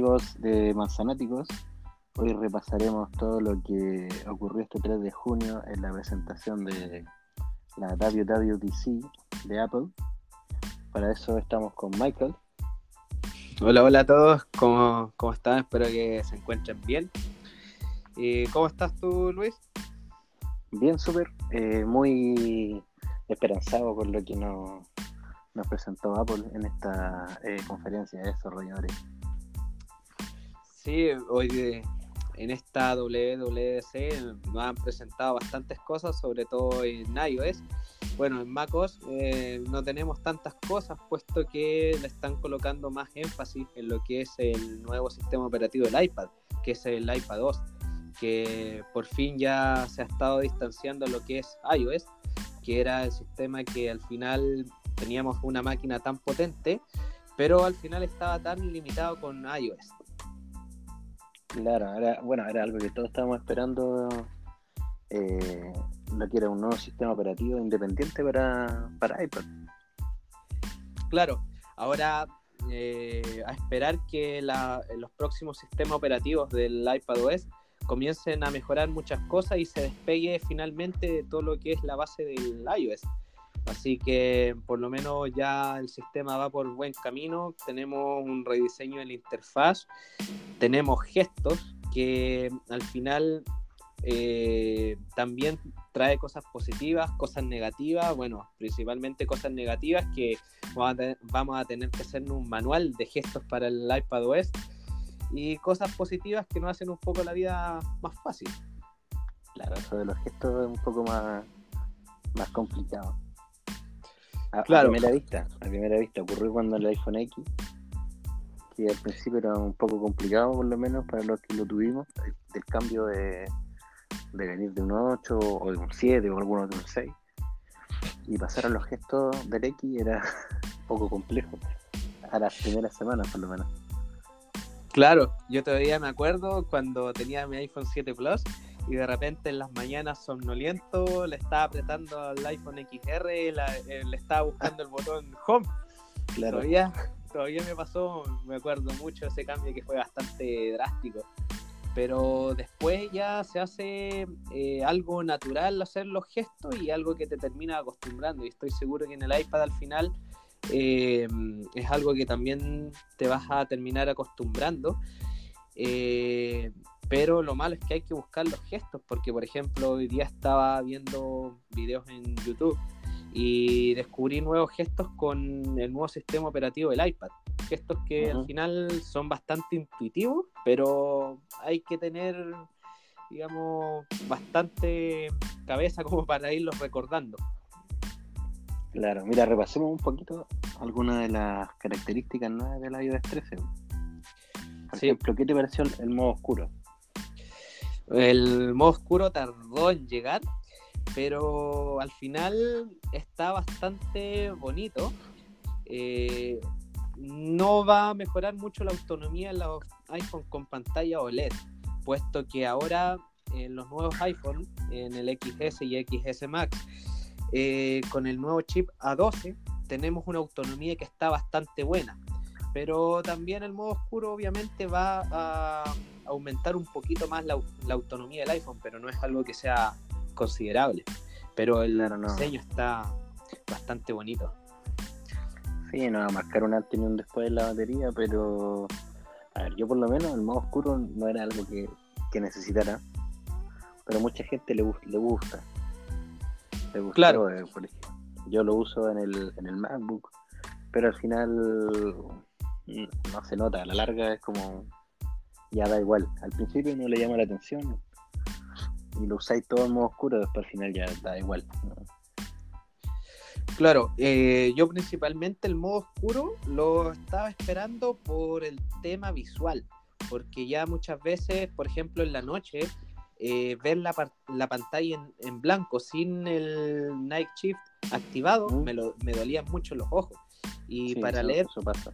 amigos de Manzanáticos? Hoy repasaremos todo lo que ocurrió este 3 de junio en la presentación de la WWDC de Apple. Para eso estamos con Michael. Hola, hola a todos, ¿cómo, cómo están? Espero que se encuentren bien. ¿Y ¿Cómo estás tú, Luis? Bien, súper. Eh, muy esperanzado con lo que nos, nos presentó Apple en esta eh, conferencia de desarrolladores. Sí, hoy en esta WWDC nos han presentado bastantes cosas, sobre todo en iOS. Bueno, en macOS eh, no tenemos tantas cosas, puesto que le están colocando más énfasis en lo que es el nuevo sistema operativo del iPad, que es el iPad 2, que por fin ya se ha estado distanciando lo que es iOS, que era el sistema que al final teníamos una máquina tan potente, pero al final estaba tan limitado con iOS. Claro, era, bueno, era algo que todos estábamos esperando, eh, lo un nuevo sistema operativo independiente para, para iPad. Claro, ahora eh, a esperar que los próximos sistemas operativos del iPadOS comiencen a mejorar muchas cosas y se despegue finalmente de todo lo que es la base del iOS. Así que por lo menos ya el sistema va por buen camino. Tenemos un rediseño de la interfaz, tenemos gestos que al final eh, también trae cosas positivas, cosas negativas, bueno, principalmente cosas negativas que vamos a, tener que hacer un manual de gestos para el iPadOS y cosas positivas que nos hacen un poco la vida más fácil. Claro, eso de los gestos es un poco más, más complicado. A, claro. primera vista, a primera vista ocurrió cuando el iPhone X, que al principio era un poco complicado por lo menos para los que lo tuvimos, del cambio de, de venir de un 8 o de un 7 o algunos de un 6 y pasar a los gestos del X era un poco complejo a las primeras semanas por lo menos. Claro, yo todavía me acuerdo cuando tenía mi iPhone 7 Plus y de repente en las mañanas somnoliento le estaba apretando al iPhone XR, eh, le estaba buscando el botón Home. Claro. Todavía, todavía me pasó, me acuerdo mucho ese cambio que fue bastante drástico. Pero después ya se hace eh, algo natural hacer los gestos y algo que te termina acostumbrando. Y estoy seguro que en el iPad al final eh, es algo que también te vas a terminar acostumbrando. Eh, pero lo malo es que hay que buscar los gestos, porque por ejemplo hoy día estaba viendo videos en YouTube y descubrí nuevos gestos con el nuevo sistema operativo del iPad. Gestos que al final son bastante intuitivos, pero hay que tener, digamos, bastante cabeza como para irlos recordando. Claro, mira, repasemos un poquito algunas de las características nuevas del iOS 13. Por ejemplo, ¿qué te pareció el modo oscuro? El modo oscuro tardó en llegar, pero al final está bastante bonito. Eh, no va a mejorar mucho la autonomía en los iPhone con pantalla OLED, puesto que ahora en los nuevos iPhone, en el XS y XS Max, eh, con el nuevo chip A12, tenemos una autonomía que está bastante buena. Pero también el modo oscuro obviamente va a aumentar un poquito más la, autonomía del iPhone, pero no es algo que sea considerable. Pero el diseño está bastante bonito. Sí, no va a marcar un antes ni un después de la batería, pero a ver, yo por lo menos el modo oscuro no era algo que, necesitara, pero mucha gente le, le gusta. Le gusta claro. Eh, yo lo uso en el, en el MacBook, pero al final no se nota, a la larga es como ya da igual. Al principio no le llama la atención y lo usáis todo en modo oscuro, después al final ya da igual. Claro, eh, yo principalmente el modo oscuro lo estaba esperando por el tema visual, porque ya muchas veces, por ejemplo, en la noche, eh, ver la, la pantalla en, blanco sin el Night Shift activado me, lo, me dolían mucho los ojos. Y para leer, eso pasa.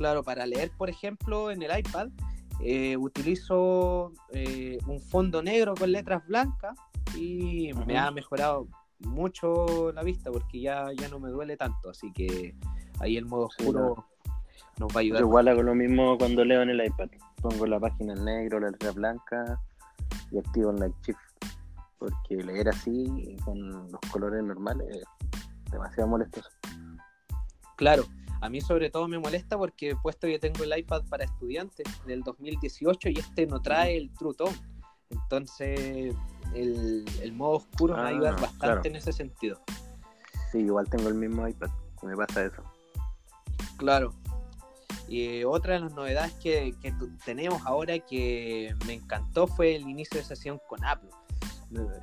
Claro, para leer, por ejemplo, en el iPad, eh, utilizo eh, un fondo negro con letras blancas y me ha mejorado mucho la vista porque ya, ya no me duele tanto. Así que ahí el modo oscuro nos va a ayudar. Yo igual hago lo mismo cuando leo en el iPad. Pongo la página en negro, la letra blanca y activo el Night Shift. Porque leer así, con los colores normales, es demasiado molestoso. Claro, a mí sobre todo me molesta porque puesto que tengo el iPad para estudiantes del 2018 y este no trae el True Tone. Entonces el, el modo oscuro me Ah, ayuda bastante claro. en ese sentido. Sí, igual tengo el mismo iPad. Me pasa eso. Claro. Y otra de las novedades que, que tenemos ahora que me encantó fue el inicio de sesión con Apple.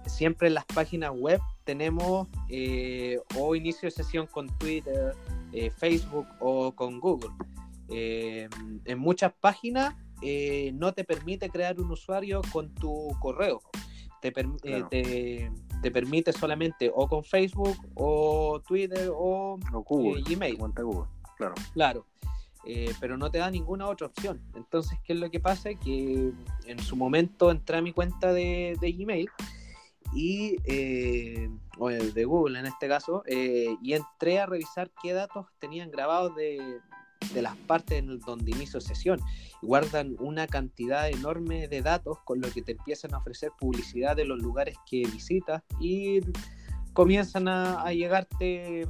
Siempre en las páginas web tenemos eh, o inicio de sesión con Twitter, eh, Facebook o con Google. Eh, en muchas páginas eh, no te permite crear un usuario con tu correo. Te, per- Claro. te- te permite solamente o con Facebook o Twitter o O Google. Gmail. Google. Claro. Claro, eh, pero no te da ninguna otra opción. Entonces, ¿qué es lo que pasa? Que en su momento entré a mi cuenta de, de Gmail y, eh, o el de Google en este caso, eh, y entré a revisar qué datos tenían grabados de, de las partes en donde inicio sesión. Guardan una cantidad enorme de datos con lo que te empiezan a ofrecer publicidad de los lugares que visitas y comienzan a, a llegarte eh,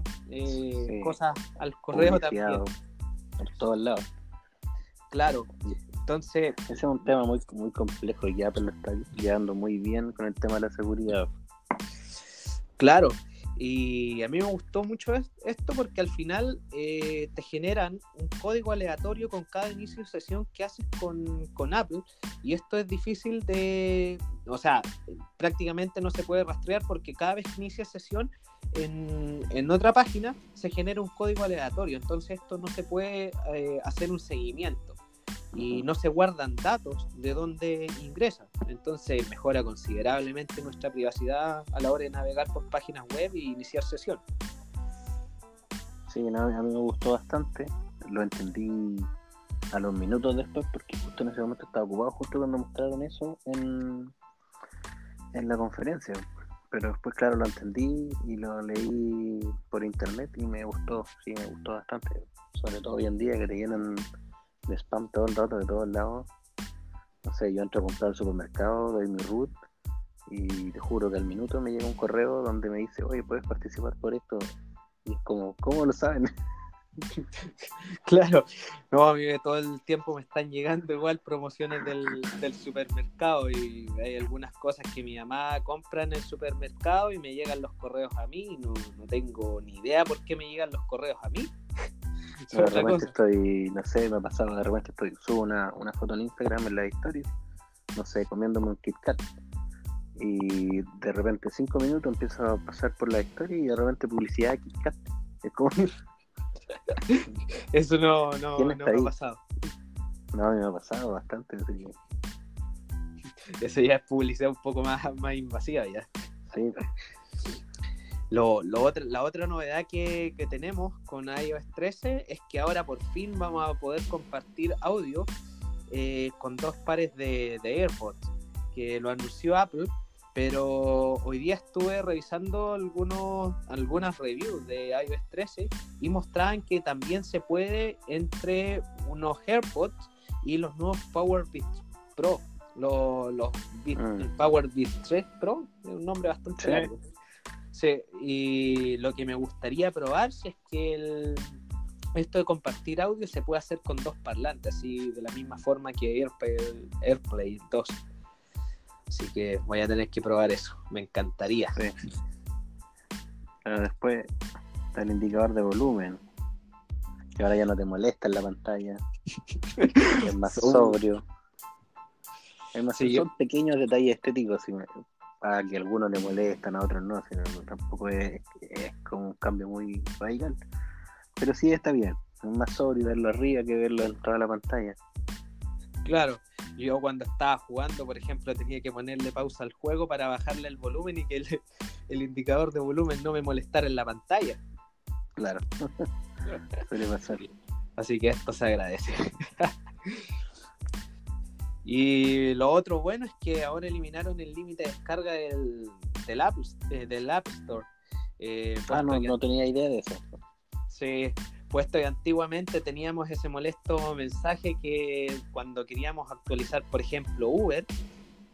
Sí. cosas al correo también. Por todos lados. Claro. Entonces, Ese es un tema muy, muy complejo y Apple lo está llevando muy bien con el tema de la seguridad. claro. Y a mí me gustó mucho es- esto porque al final eh, te generan un código aleatorio con cada inicio de sesión que haces con, con Apple. Y esto es difícil de. O sea, prácticamente no se puede rastrear porque cada vez que inicia sesión en, en otra página se genera un código aleatorio. Entonces, esto no se puede eh, hacer un seguimiento. Y no se guardan datos de dónde ingresan. Entonces mejora considerablemente nuestra privacidad a la hora de navegar por páginas web y iniciar sesión. Sí, no, a mí me gustó bastante. Lo entendí a los minutos después porque justo en ese momento estaba ocupado, justo cuando mostraron eso en, en la conferencia. Pero después, claro, lo entendí y lo leí por internet y me gustó, sí, me gustó bastante. Sobre todo hoy en día que te llenan de spam todo el rato de todos lados. No sé, yo entro a comprar al supermercado, doy mi root y te juro que al minuto me llega un correo donde me dice, oye, puedes participar por esto. Y es como, ¿cómo lo saben? Claro, no, a mí todo el tiempo me están llegando igual promociones del, del supermercado y hay algunas cosas que mi mamá compra en el supermercado y me llegan los correos a mí no, no tengo ni idea por qué me llegan los correos a mí. De repente estoy, no sé, me ha pasado, de repente estoy, subo una, una foto en Instagram en la historia, no sé, comiéndome un Kit Kat. Y de repente cinco minutos empiezo a pasar por la historia y de repente publicidad de Kit Kat. Es como, Eso no, no, ¿Quién no me ha pasado. no, me ha pasado bastante. así que, Eso ya es publicidad un poco más, más invasiva ya. sí, Lo, lo la otra novedad que, que tenemos con iOS 13 es que ahora por fin vamos a poder compartir audio eh, con dos pares de, de AirPods, que lo anunció Apple, pero hoy día estuve revisando algunos, algunas reviews de iOS 13 y mostraban que también se puede entre unos AirPods y los nuevos Power Beats Pro, los, los Mm. el Power Beats 3 Pro, es un nombre bastante Sí. largo. Sí, y lo que me gustaría probar si es que el, esto de compartir audio se puede hacer con dos parlantes, así de la misma forma que Airplay, Airplay 2. Así que voy a tener que probar eso, me encantaría. sí. Pero después está el indicador de volumen, que ahora ya no te molesta en la pantalla, es más sobrio. Es más, Sí, son pequeños detalles estéticos, si me- a que a algunos le molestan, a otros no, sino tampoco es, es como un cambio muy radical. Pero sí está bien, es más sobrio verlo arriba que verlo en toda la pantalla. Claro, yo cuando estaba jugando, por ejemplo, tenía que ponerle pausa al juego para bajarle el volumen y que el, el indicador de volumen no me molestara en la pantalla. Claro, suele pasar. Así que esto se agradece. Y lo otro bueno es que ahora eliminaron el límite de descarga del, del, App, eh, del App Store. Eh, Ah, no, que- no tenía idea de eso. Sí, puesto que antiguamente teníamos ese molesto mensaje que cuando queríamos actualizar, por ejemplo, Uber,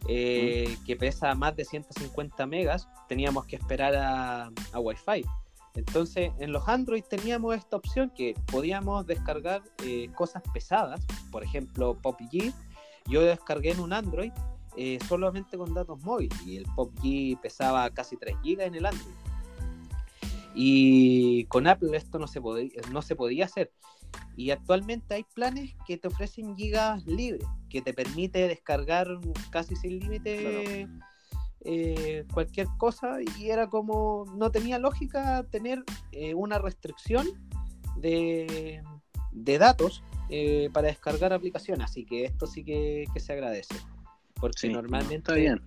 eh, que pesa más de 150 megas, teníamos que esperar a, a Wi-Fi. Entonces, en los Android teníamos esta opción que podíamos descargar eh, cosas pesadas, por ejemplo, PopG. Yo descargué en un Android eh, solamente con datos móviles y el PopG pesaba casi 3 GB en el Android. Y con Apple esto no se, podía, no se podía hacer. Y actualmente hay planes que te ofrecen gigas libres, que te permite descargar casi sin límite eh, cualquier cosa. Y era como, no tenía lógica tener eh, una restricción de, de datos eh, para descargar aplicaciones. Así que esto sí que, que se agradece. Porque normalmente... Está bien.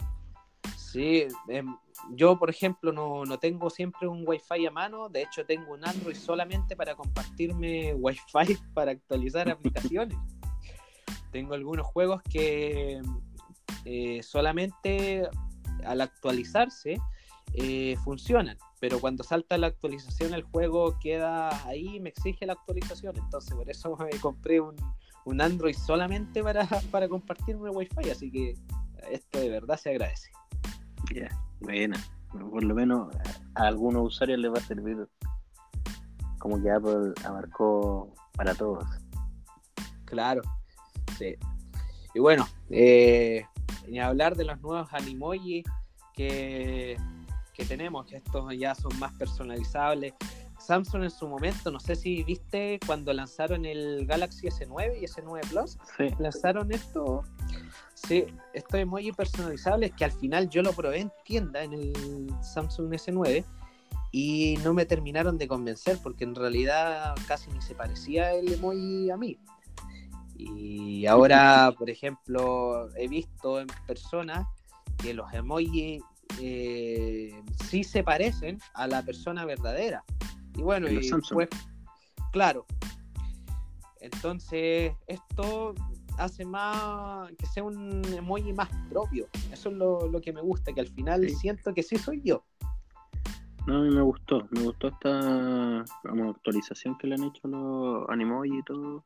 Sí, em, yo por ejemplo no, no, tengo siempre un Wi-Fi a mano, de hecho tengo un Android solamente para compartirme Wi-Fi para actualizar aplicaciones. tengo algunos juegos que eh, solamente al actualizarse eh, funcionan, pero cuando salta la actualización el juego queda ahí y me exige la actualización, entonces por eso me compré un, un Android solamente para, para compartirme Wi-Fi, así que esto de verdad se agradece. Ya, buena. Por lo menos a algunos usuarios les va a servir como que Apple abarcó para todos. Claro, sí. Y bueno, eh, ni hablar de los nuevos Animoji que, que tenemos, que estos ya son más personalizables. Samsung en su momento, no sé si viste cuando lanzaron el Galaxy S9 y S9 Plus, sí. lanzaron esto Sí, esto es muy personalizable, que al final yo lo probé en tienda en el Samsung S9 y no me terminaron de convencer porque en realidad casi ni se parecía el emoji a mí. Y ahora, por ejemplo, he visto en personas que los emojis eh, sí se parecen a la persona verdadera. Y bueno, y pues, claro. Entonces, esto hace más que sea un emoji más propio. Eso es lo, lo que me gusta, que al final siento que sí soy yo. No, a mí me gustó, me gustó esta como, actualización que le han hecho los Animoji y todo,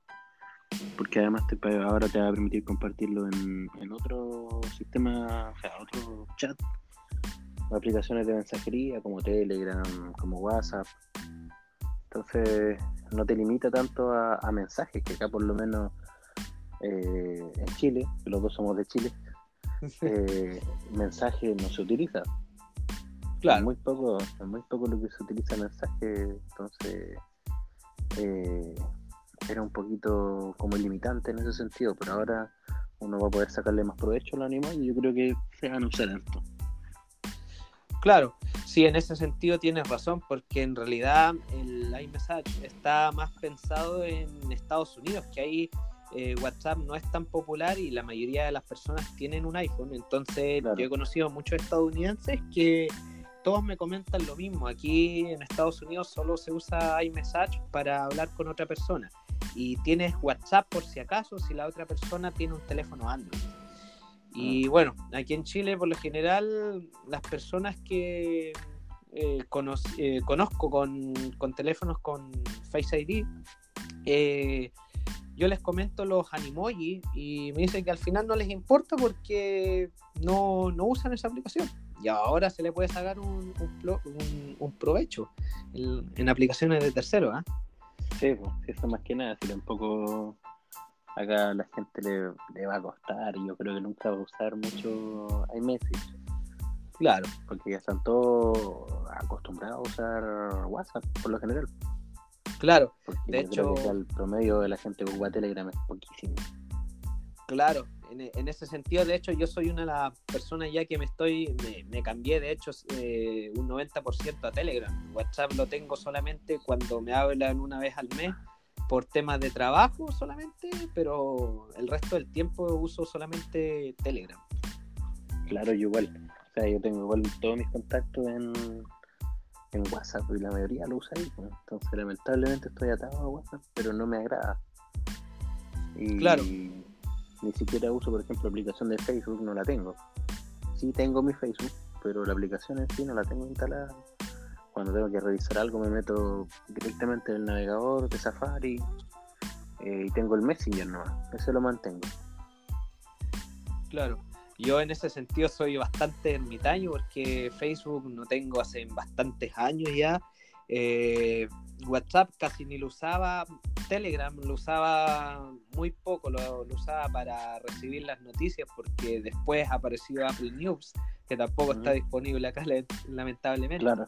porque además te, ahora te va a permitir compartirlo en, en otro sistema, o sea, otro chat, aplicaciones de mensajería como Telegram, como WhatsApp. Entonces no te limita tanto a, a mensajes, que acá por lo menos eh, en Chile, los dos somos de Chile, eh, mensaje no se utiliza. Claro. Es muy poco, es muy poco lo que se utiliza mensaje, entonces eh, era un poquito como limitante en ese sentido, pero ahora uno va a poder sacarle más provecho al animal y yo creo que se van a usar esto. Claro, sí, en ese sentido tienes razón, porque en realidad el iMessage está más pensado en Estados Unidos, que ahí eh, WhatsApp no es tan popular y la mayoría de las personas tienen un iPhone. Entonces Claro. yo he conocido a muchos estadounidenses que todos me comentan lo mismo. Aquí en Estados Unidos solo se usa iMessage para hablar con otra persona. Y tienes WhatsApp por si acaso, si la otra persona tiene un teléfono Android. Y bueno, aquí en Chile por lo general las personas que eh, eh, conozco con, con teléfonos con Face ID, eh, yo les comento los animoji y me dicen que al final no les importa porque no, no usan esa aplicación. Y ahora se le puede sacar un, un, plo- un- un provecho en, en aplicaciones de terceros. ¿ah? Sí, pues, eso más que nada, si tampoco acá la gente le, le va a costar y yo creo que nunca va a usar mucho iMessage, Claro, porque ya están todos acostumbrados a usar WhatsApp por lo general. claro, Porque De hecho- el promedio de la gente que ocupa Telegram es poquísimo. claro. En, en ese sentido, de hecho, yo soy una de las personas ya que me estoy, me, me cambié de hecho eh, un 90% a Telegram. WhatsApp lo tengo solamente cuando me hablan una vez al mes por temas de trabajo solamente, pero el resto del tiempo uso solamente Telegram. Claro, yo igual. O sea, yo tengo igual todos mis contactos en, en WhatsApp y la mayoría lo usa ahí. pues. Entonces, lamentablemente estoy atado a WhatsApp, pero no me agrada. Y Claro. Ni siquiera uso, por ejemplo, la aplicación de Facebook, no la tengo. Sí tengo mi Facebook, pero la aplicación en sí no la tengo instalada cuando tengo que revisar algo me meto directamente en el navegador de Safari eh, y tengo el Messenger nomás, eso lo mantengo. Claro, yo en ese sentido soy bastante ermitaño porque Facebook no tengo hace bastantes años ya. Eh, WhatsApp casi ni lo usaba, Telegram lo usaba muy poco, lo, usaba para recibir las noticias porque después ha aparecido Apple News, que tampoco está disponible acá lamentablemente. Claro.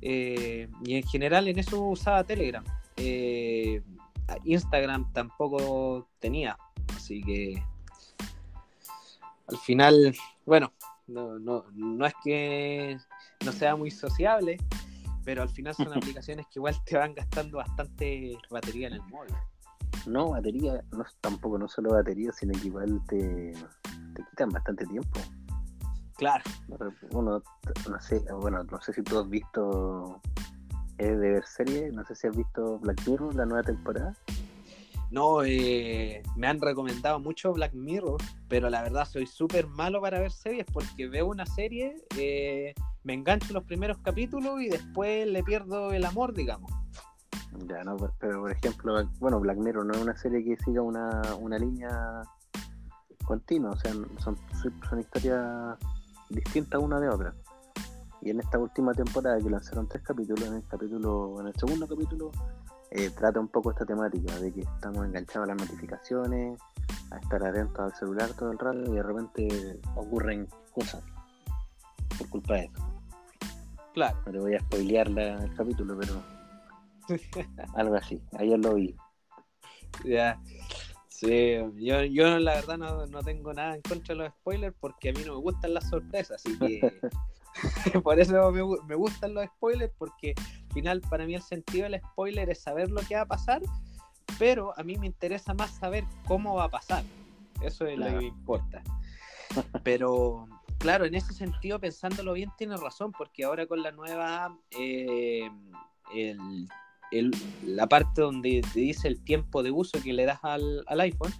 Eh, y en general en eso usaba Telegram. Eh, Instagram tampoco tenía, así que al final, bueno, no, no, no es que no sea muy sociable, pero al final son aplicaciones que igual te van gastando bastante batería en el móvil. No, batería, no, tampoco no solo batería, sino que igual te, te quitan bastante tiempo. Claro. Bueno, no sé, bueno, no sé si tú has visto es de ver serie, no sé si has visto Black Mirror, la nueva temporada. No, eh, me han recomendado mucho Black Mirror, pero la verdad soy súper malo para ver series porque veo una serie, eh, me engancho los primeros capítulos y después le pierdo el amor, digamos. Ya, no, pero por ejemplo, bueno, Black Mirror no es una serie que siga una, una línea continua, o sea, son, son historias distintas una de otra. Y en esta última temporada que lanzaron tres capítulos, en el capítulo, en el segundo capítulo, eh, trata un poco esta temática de que estamos enganchados a las notificaciones, a estar atentos al celular todo el rato y de repente ocurren cosas por culpa de eso. Claro. No te voy a spoilear el capítulo, pero algo así. Ayer lo vi. Ya. Sí, yo, yo la verdad no, no, tengo nada en contra de los spoilers porque a mí no me gustan las sorpresas, así que por eso me, me, gustan los spoilers porque al final para mí el sentido del spoiler es saber lo que va a pasar, pero a mí me interesa más saber cómo va a pasar, eso es lo que me importa. Pero claro, en ese sentido, pensándolo bien, tiene razón porque ahora con la nueva... Eh, el la parte donde te dice el tiempo de uso que le das al, iPhone,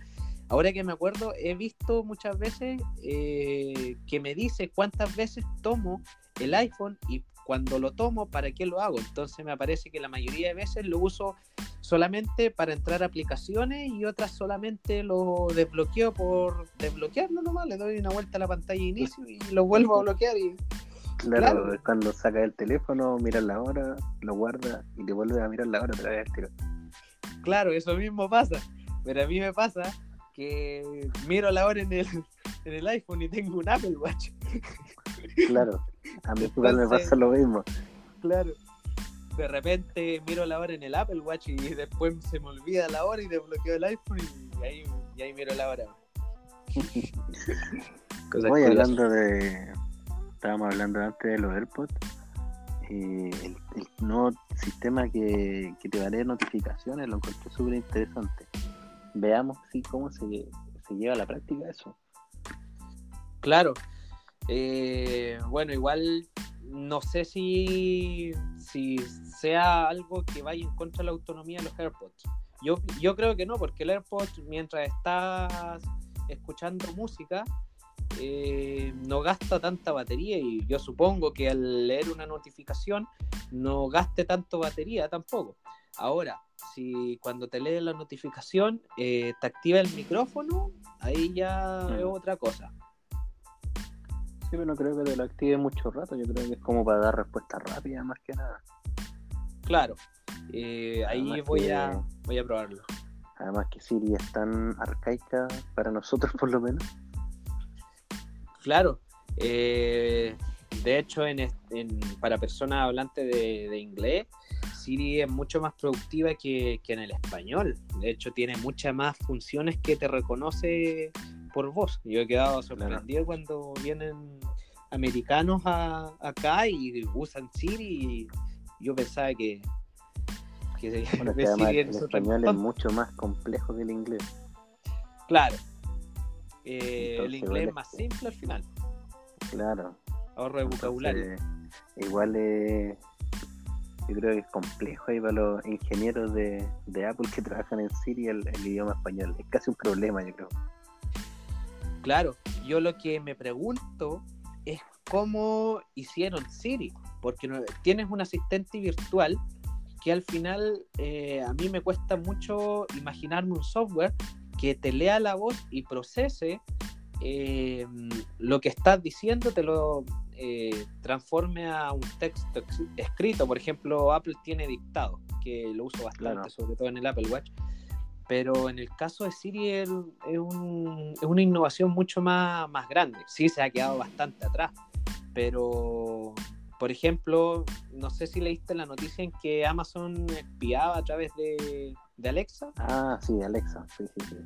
ahora que me acuerdo, he visto muchas veces eh, que me dice cuántas veces tomo el iPhone y cuando lo tomo, ¿para qué lo hago? Entonces me parece que la mayoría de veces lo uso solamente para entrar a aplicaciones y otras solamente lo desbloqueo por desbloquearlo nomás, le doy una vuelta a la pantalla de inicio y lo vuelvo a bloquear y Claro, cuando saca el teléfono, miras la hora, lo guarda y te vuelve a mirar la hora otra vez tiro. Claro, eso mismo pasa. Pero a mí me pasa que miro la hora en el, en el iPhone y tengo un Apple Watch. Claro, a mí igual me pasa lo mismo. Claro. De repente miro la hora en el Apple Watch y después se me olvida la hora y desbloqueo el iPhone y ahí, y ahí miro la hora. Voy hablando de, estábamos hablando antes de los AirPods, eh, el, nuevo sistema que, te va a leer notificaciones lo encontré súper interesante. Veamos si cómo se, lleva a la práctica eso. Claro. Eh, bueno, igual no sé si, si sea algo que vaya en contra de la autonomía de los AirPods. Yo, yo creo que no, porque el AirPods, mientras estás escuchando música, eh, no gasta tanta batería y yo supongo que al leer una notificación no gaste tanto batería tampoco. Ahora, si cuando te lee la notificación eh, te activa el micrófono, ahí ya es mm. otra cosa. Sí, pero no creo que te lo active mucho rato, yo creo que es como para dar respuesta rápida más que nada. Claro, eh, ahí voy, a, voy a probarlo. Además que Siri es tan arcaica para nosotros por lo menos Claro. Eh, de hecho, en, para personas hablantes de, inglés, Siri es mucho más productiva que, en el español. De hecho, tiene muchas más funciones que te reconoce por voz. Yo he quedado sorprendido cuando vienen americanos acá y usan Siri. Y yo pensaba que, que, el español es mucho más complejo que el inglés. Claro, eh, el inglés es más simple al final. Claro. Ahorro de vocabulario. igual es, yo creo que es complejo ahí para los ingenieros de, Apple que trabajan en Siri el, idioma español. Es casi un problema, yo creo. Claro, yo lo que me pregunto es cómo hicieron Siri. porque tienes un asistente virtual que al final eh, a mí me cuesta mucho imaginarme un software que te lea la voz y procese eh, lo que estás diciendo, te lo eh, transforme a un texto escrito. Por ejemplo, Apple tiene dictado, que lo uso bastante, sobre todo en el Apple Watch. Pero en el caso de Siri es, una innovación mucho más, más grande. Sí, se ha quedado bastante atrás, pero por ejemplo, no sé si leíste la noticia en que Amazon espiaba a través de, Alexa. Ah, sí, Alexa, sí, sí, sí.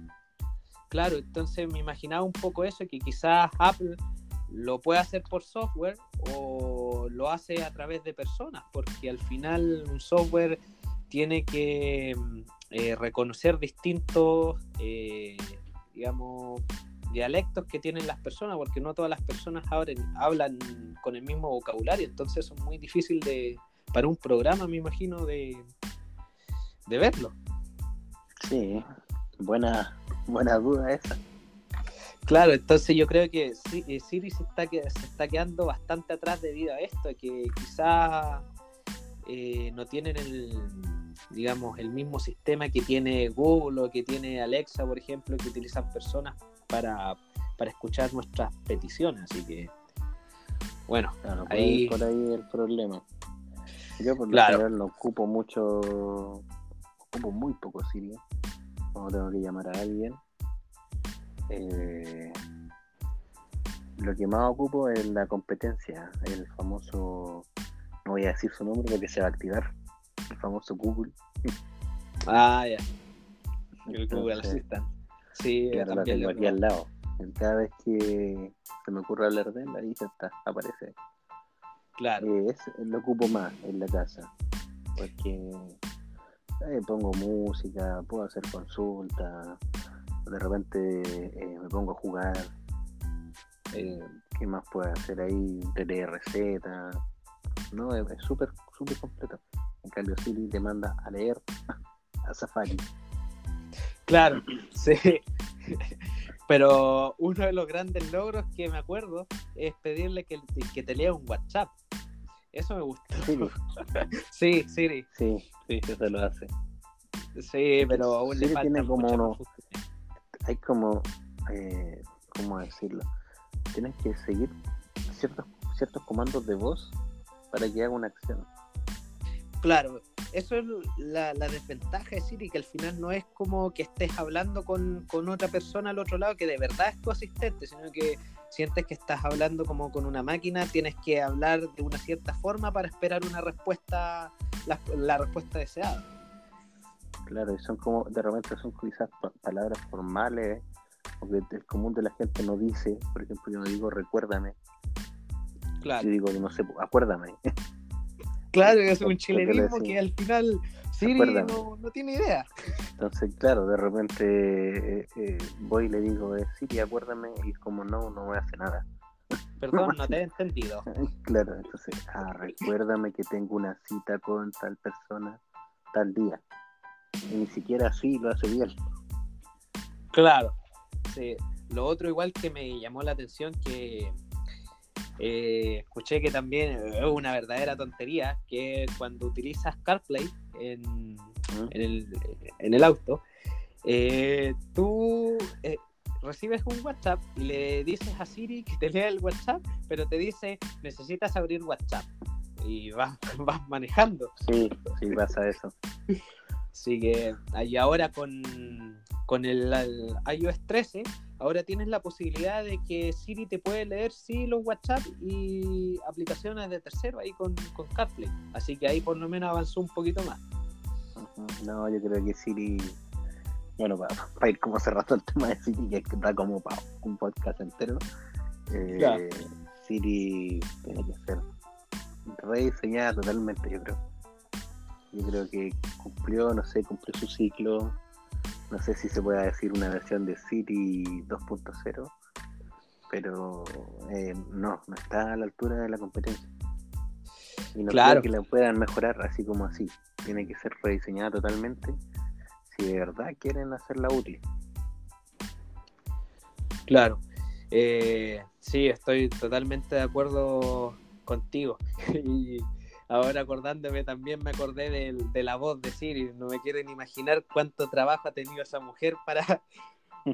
Claro, entonces me imaginaba un poco eso, que quizás Apple lo puede hacer por software o lo hace a través de personas, porque al final un software tiene que eh, reconocer distintos, eh, digamos, dialectos que tienen las personas, porque no todas las personas hablan con el mismo vocabulario, entonces es muy difícil de, para un programa, me imagino, de, de verlo. Sí, buena, buena duda esa. Claro, entonces yo creo que eh, Siri se está, se está quedando bastante atrás debido a esto, que quizás eh, no tienen el, digamos, el mismo sistema que tiene Google o que tiene Alexa, por ejemplo, que utilizan personas para, escuchar nuestras peticiones. Así que, bueno, ahí... por ahí el problema. Yo por lo general no ocupo mucho, ocupo muy poco Siri, cuando tengo que llamar a alguien. Eh, lo que más ocupo es la competencia, el famoso, no voy a decir su nombre porque se va a activar, el famoso Google. Ah, ya. El Google Assistant. Sí, claro, la tengo aquí al lado. Cada vez que se me ocurre hablar de él, ahí está, aparece. Claro. Eh, lo ocupo más en la casa. Porque eh, pongo música, puedo hacer consultas, de repente eh, me pongo a jugar. ¿Qué más puedo hacer ahí? Tener recetas. No, es súper, súper completo. En cambio, Siri te manda a leer a Safari. Claro, sí. Pero uno de los grandes logros que me acuerdo es pedirle que, que te lea un WhatsApp. Eso me gusta. sí, Siri. Sí, sí, eso lo hace. Sí, pero aún le falta tiene como uno, hay como, eh, ¿cómo decirlo? Tienes que seguir ciertos, ciertos comandos de voz para que haga una acción. Claro, eso es la, desventaja de Siri, que al final no es como que estés hablando con, otra persona al otro lado que de verdad es tu asistente, sino que sientes que estás hablando como con una máquina, tienes que hablar de una cierta forma para esperar una respuesta, la, respuesta deseada. Claro, y son como, de repente son quizás palabras formales, porque el común de la gente no dice, por ejemplo, yo no digo recuérdame. Claro. Yo digo, no sé, acuérdame. Claro, es un chilenismo que al final Siri no, tiene idea. Entonces, claro, de repente eh, eh, voy y le digo, eh, Siri, acuérdame, y como no, no me hace nada. Perdón, no te he entendido. Claro, entonces, ah, recuérdame que tengo una cita con tal persona tal día. Y ni siquiera así lo hace bien. Claro, sí. Lo otro igual que me llamó la atención que eh, escuché que también es una verdadera tontería, que cuando utilizas CarPlay en, en, el, auto, eh, tú eh, recibes un WhatsApp y le dices a Siri que te lea el WhatsApp, pero te dice necesitas abrir WhatsApp y vas, vas manejando. Sí, sí pasa eso. Así que y ahora con, con el, iOS 13, ahora tienes la posibilidad de que Siri te puede leer sí los WhatsApp y aplicaciones de tercero ahí con, con CarPlay. Así que ahí por lo menos avanzó un poquito más. No, yo creo que Siri, bueno, para, ir como cerrando el tema de Siri, que está como para un podcast entero, eh, Siri tiene que ser rediseñada totalmente, yo creo. Yo creo que cumplió, no sé, cumplió su ciclo. No sé si se puede decir una versión de City 2.0, pero eh, no, no está a la altura de la competencia. Y no creo que la puedan mejorar así como así. Tiene que ser rediseñada totalmente si de verdad quieren hacerla útil. Claro. Eh, sí, estoy totalmente de acuerdo contigo. y ahora acordándome también me acordé de, la voz de Siri. No me quieren imaginar cuánto trabajo ha tenido esa mujer para,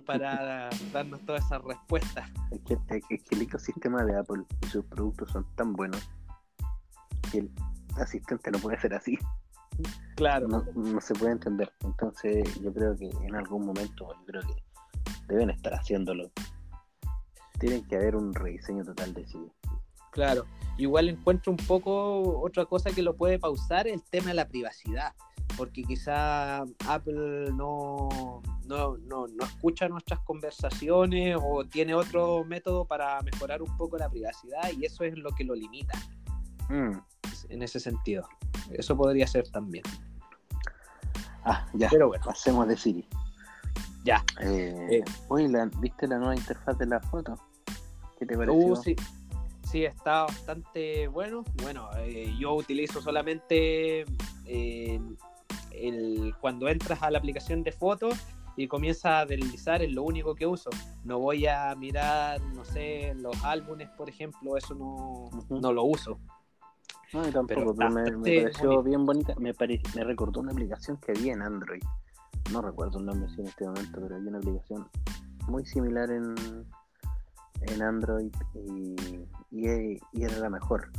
para darnos todas esas respuestas. Es que, el ecosistema de Apple y sus productos son tan buenos que el asistente no puede ser así. Claro. No, no, se puede entender. Entonces yo creo que en algún momento, yo creo que deben estar haciéndolo. Tienen que haber un rediseño total de sí. Claro. Igual encuentro un poco otra cosa que lo puede pausar, el tema de la privacidad. Porque quizá Apple no, no, no, no escucha nuestras conversaciones o tiene otro método para mejorar un poco la privacidad y eso es lo que lo limita. Mm. En ese sentido. Eso podría ser también. Ah, ya. Pero bueno. Pasemos de Siri. Ya. Eh, eh. ¿viste la nueva interfaz de la foto? ¿Qué te pareció? Uh, sí. Sí, está bastante bueno. Bueno, eh, yo utilizo solamente el, cuando entras a la aplicación de fotos y comienza a deslizar, es lo único que uso. No voy a mirar, no sé, los álbumes, por ejemplo, eso no, no lo uso. No, tampoco, pero, me, pareció bien bonita. Me, me recordó una aplicación que había en Android no recuerdo el nombre en este momento, pero hay una aplicación muy similar en, en Android y, y, era la mejor.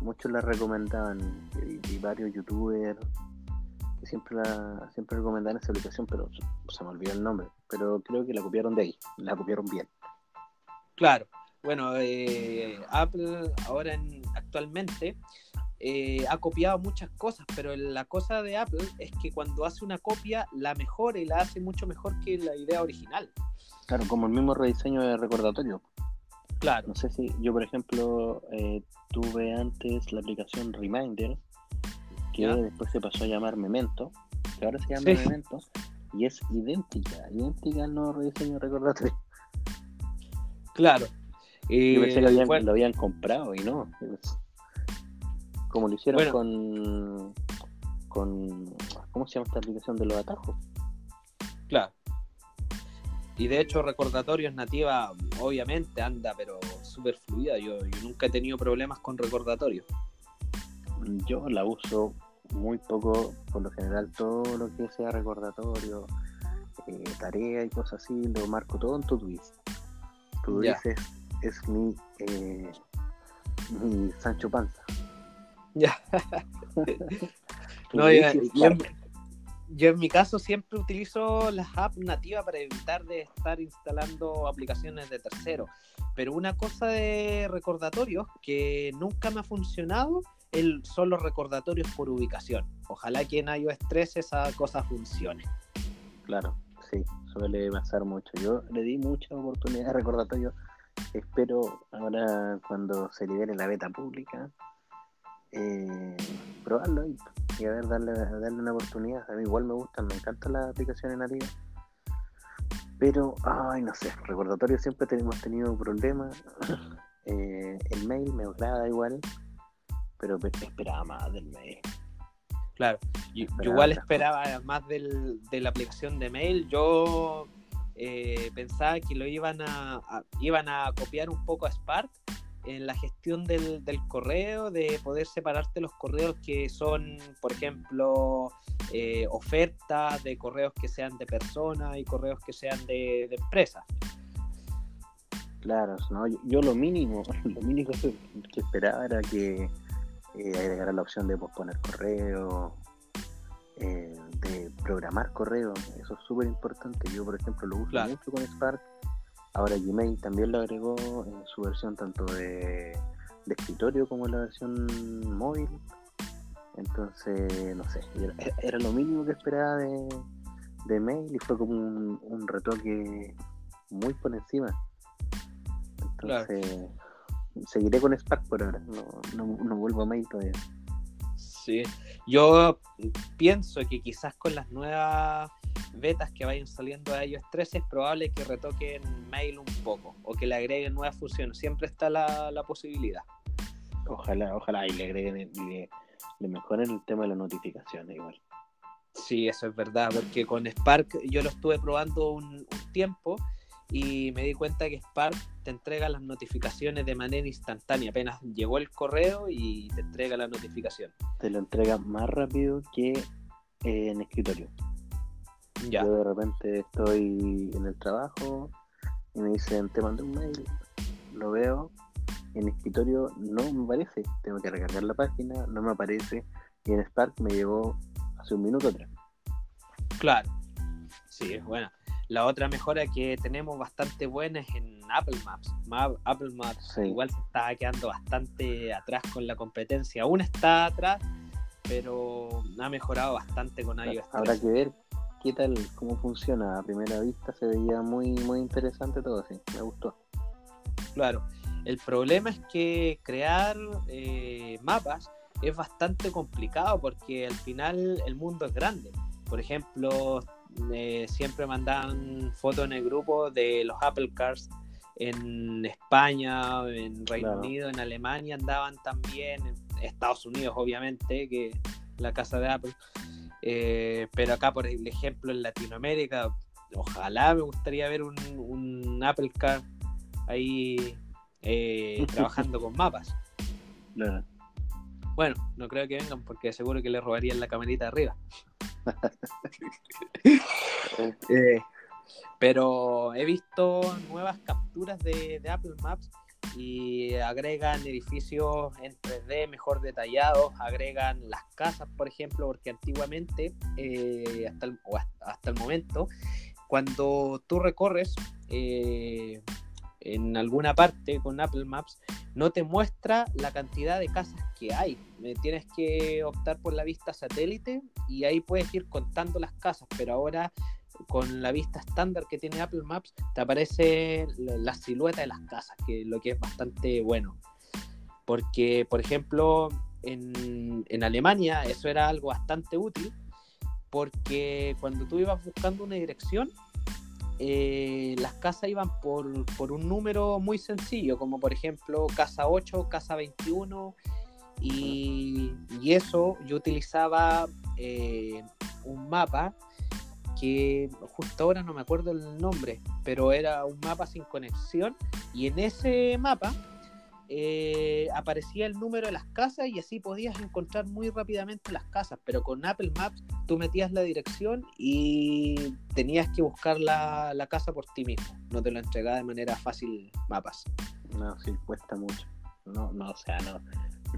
Muchos la recomendaban y, varios youtubers que siempre la siempre recomendaban esa aplicación, pero se me olvidó el nombre. Pero creo que la copiaron de ahí, la copiaron bien. Claro, bueno, eh, Apple ahora en, actualmente eh, ha copiado muchas cosas, pero la cosa de Apple es que cuando hace una copia la mejora y la hace mucho mejor que la idea original. Claro, como el mismo rediseño de recordatorio. Claro. No sé si yo, por ejemplo, eh, tuve antes la aplicación Reminder, que después se pasó a llamar Memento, que ahora se llama Memento, y es idéntica, idéntica al nuevo rediseño de recordatorio. Claro. yo pensé que habían, lo habían comprado y no. Como lo hicieron con, con. ¿Cómo se llama esta aplicación de los atajos? Claro. Y de hecho, recordatorios nativa, obviamente anda, pero súper fluida. Yo, nunca he tenido problemas con recordatorios. Yo la uso muy poco, por lo general, todo lo que sea recordatorio, eh, tarea y cosas así, lo marco todo en tu Tú dices, es mi, eh, mi Sancho Panza. Ya. no, yo, en mi caso siempre utilizo las apps nativas para evitar de estar instalando aplicaciones de terceros. Pero una cosa de recordatorios que nunca me ha funcionado el, son los recordatorios por ubicación. Ojalá que en iOS 3 esa cosa funcione. Claro, sí, suele pasar mucho. Yo le di mucha oportunidad de recordatorios. Espero ahora cuando se libere la beta pública eh, probarlo y, a ver, darle, darle una oportunidad. A mí igual me gustan, me encantan las aplicaciones nativas. Pero, ay, no sé, recordatorio siempre hemos tenido problemas. Eh, el mail me agrada igual, pero esperaba más del mail. Claro, yo, igual esperaba más del, de la aplicación de mail. Yo eh, pensaba que lo iban a, iban a copiar un poco a Spark en la gestión del, correo, de poder separarte los correos que son, por ejemplo, eh, ofertas de correos que sean de personas y correos que sean de, empresas. Claro, ¿no? yo, lo mínimo, lo mínimo que, esperaba era que eh, agregara la opción de posponer correo, eh, de programar correo, eso es súper importante. Yo, por ejemplo, lo uso mucho con Spark Ahora Gmail también lo agregó en su versión tanto de, escritorio como en la versión móvil. Entonces, no sé, era, lo mínimo que esperaba de, mail y fue como un, retoque muy por encima. Entonces, seguiré con Spark por ahora, no, no vuelvo a mail todavía. Sí, yo pienso que quizás con las nuevas betas que vayan saliendo de iOS 13 es probable que retoquen mail un poco o que le agreguen nuevas funciones. Siempre está la, posibilidad. Ojalá, ojalá y le agreguen y le, mejoren el tema de las notificaciones igual. Sí, eso es verdad, porque con Spark yo lo estuve probando un, tiempo y me di cuenta que Spark te entrega las notificaciones de manera instantánea. Apenas llegó el correo y te entrega la notificación. Te lo entrega más rápido que eh, en escritorio. Ya. Yo de repente estoy en el trabajo y me dicen, te mandé un mail, lo veo, en escritorio no me aparece, tengo que recargar la página, no me aparece, y en Spark me llegó hace un minuto atrás. Claro. Sí, es buena. La otra mejora que tenemos bastante buena es en Apple Maps. Ma- Apple Maps Sí. igual se está quedando bastante atrás con la competencia. Aún está atrás, pero ha mejorado bastante con iOS. Habrá 13. que ver qué tal, cómo funciona. A primera vista se veía muy, muy interesante todo, sí, me gustó. Claro. El problema es que crear eh, mapas es bastante complicado porque al final el mundo es grande. Por ejemplo, eh, siempre mandaban fotos en el grupo de los Apple Cars en España, en Reino Claro. Unido, en Alemania andaban también, en Estados Unidos obviamente, que la casa de Apple. Eh, pero acá, por ejemplo, en Latinoamérica, ojalá me gustaría ver un, un Apple Car ahí eh, trabajando con mapas. Bueno, no creo que vengan porque seguro que le robarían la camarita de arriba. Eh, pero he visto nuevas capturas de, de Apple Maps y agregan edificios en 3D mejor detallados, agregan las casas, por ejemplo, porque antiguamente, eh, hasta, el, o hasta, hasta el momento, cuando tú recorres eh, en alguna parte con Apple Maps, no te muestra la cantidad de casas que hay. Eh, Tienes que optar por la vista satélite y ahí puedes ir contando las casas, pero ahora con la vista estándar que tiene Apple Maps te aparece la, silueta de las casas, que lo que es bastante bueno. Porque, por ejemplo, en, en Alemania eso era algo bastante útil, porque cuando tú ibas buscando una dirección, eh, las casas iban por, por, un número muy sencillo, como por ejemplo casa 8, casa 21, y, y eso yo utilizaba eh, un mapa que justo ahora no me acuerdo el nombre, pero era un mapa sin conexión, y en ese mapa eh, aparecía el número de las casas y así podías encontrar muy rápidamente las casas, pero con Apple Maps tú metías la dirección y tenías que buscar la, la casa por ti mismo, no te lo entregaba de manera fácil mapas. No, sí, cuesta mucho. No, no, o sea, no,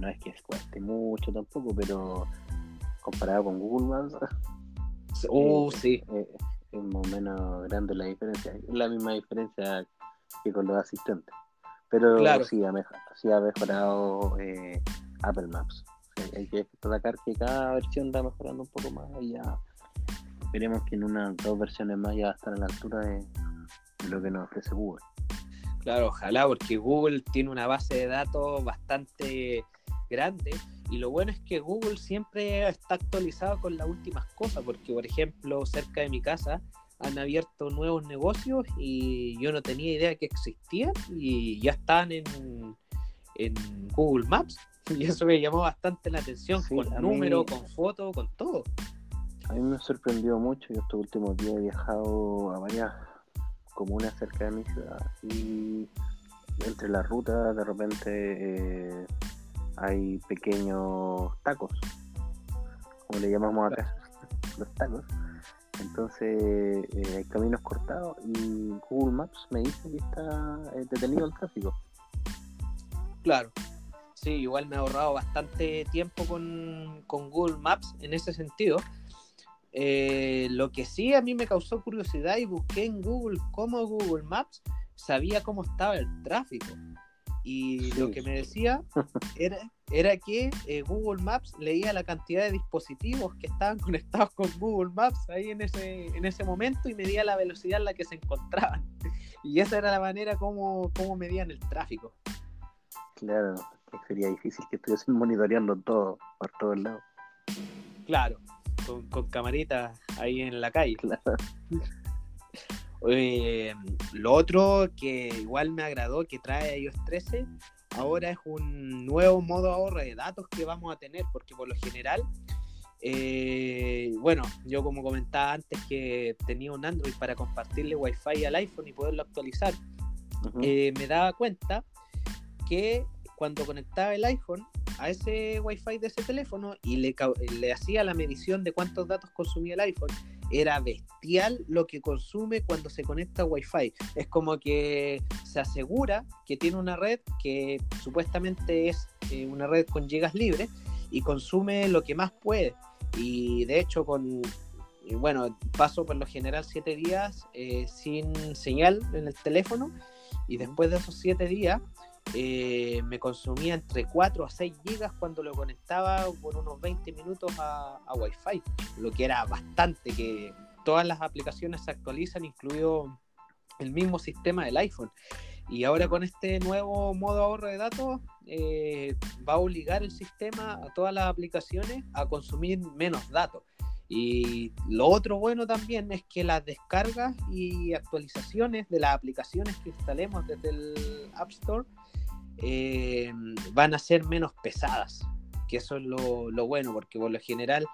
no es que cueste mucho tampoco, pero comparado con Google Maps, Uh, eh, sí. eh, es más o menos grande la diferencia. Es la misma diferencia que con los asistentes. Pero Claro. sí, ha mejorado, sí ha mejorado eh, Apple Maps. Hay que destacar que cada versión va mejorando un poco más y ya esperemos que en unas dos versiones más ya va a estar a la altura de, de lo que nos ofrece Google. Claro, ojalá, porque Google tiene una base de datos bastante grande y lo bueno es que Google siempre está actualizado con las últimas cosas, porque por ejemplo, cerca de mi casa han abierto nuevos negocios y yo no tenía idea que existían y ya están en, en Google Maps. Y eso me llamó bastante la atención, Sí, con mí- número, con foto, con todo. A mí me sorprendió mucho. Yo estos últimos días he viajado a varias comunas cerca de mi ciudad y entre las rutas de repente eh, hay pequeños tacos, como le llamamos acá, los tacos. Entonces eh, hay caminos cortados y Google Maps me dice que está eh, detenido el tráfico. Claro. Sí, igual me ha ahorrado bastante tiempo con, con Google Maps en ese sentido. Eh, lo que sí a mí me causó curiosidad y busqué en Google cómo Google Maps sabía cómo estaba el tráfico. Y Sí. lo que me decía era, era que eh, Google Maps leía la cantidad de dispositivos que estaban conectados con Google Maps ahí en ese, en ese momento y medía la velocidad en la que se encontraban. Y esa era la manera como, como medían el tráfico. Claro, sería difícil que estuviesen monitoreando todo por todos lados. Claro, con, con camaritas ahí en la calle. Claro. Eh, lo otro que igual me agradó que trae iOS 13 ahora es un nuevo modo ahorro de datos que vamos a tener, porque por lo general Eh, bueno, yo como comentaba antes que tenía un Android para compartirle Wi-Fi al iPhone y poderlo actualizar, eh, me daba cuenta que cuando conectaba el iPhone a ese Wi-Fi de ese teléfono y le, le hacía la medición de cuántos datos consumía el iPhone, era bestial lo que consume cuando se conecta a Wi-Fi. Es como que se asegura que tiene una red que supuestamente es eh, una red con gigas libres y consume lo que más puede. Y de hecho, con bueno, paso por lo general siete días eh, sin señal en el teléfono y después de esos siete días eh, me consumía entre 4 a 6 gigas cuando lo conectaba por unos 20 minutos a, Wi-Fi, lo que era bastante, que todas las aplicaciones se actualizan, incluido el mismo sistema del iPhone. Y ahora con este nuevo modo ahorro de datos eh, va a obligar el sistema a todas las aplicaciones a consumir menos datos. Y lo otro bueno también es que las descargas y actualizaciones de las aplicaciones que instalemos desde el App Store eh, van a ser menos pesadas, que eso es lo, bueno, porque por lo general,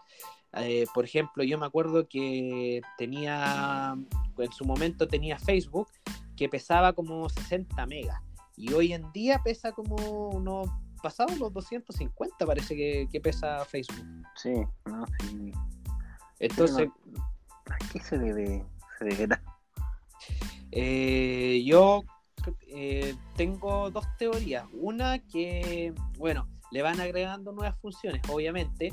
eh, por ejemplo, yo me acuerdo que tenía, en su momento tenía Facebook, que pesaba como 60 megas, y hoy en día pesa como unos pasados los 250 parece que, pesa Facebook. Sí, no, sí. Entonces... ¿A qué se debe? Se eh, yo eh, tengo dos teorías. Una que, bueno, le van agregando nuevas funciones, obviamente.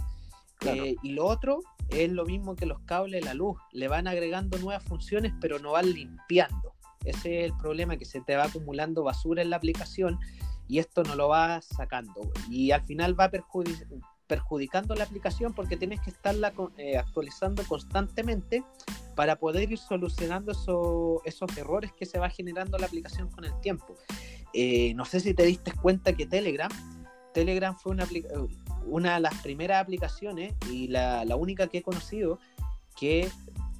Eh, y lo otro es lo mismo que los cables de la luz. Le van agregando nuevas funciones, pero no van limpiando. Ese es el problema, que se te va acumulando basura en la aplicación y esto no lo va sacando. Y al final va perjudicando la aplicación porque tienes que estarla eh, actualizando constantemente para poder ir solucionando esos errores que se va generando la aplicación con el tiempo. Eh, no sé si te diste cuenta que Telegram, Telegram fue una, de las primeras aplicaciones y la, única que he conocido que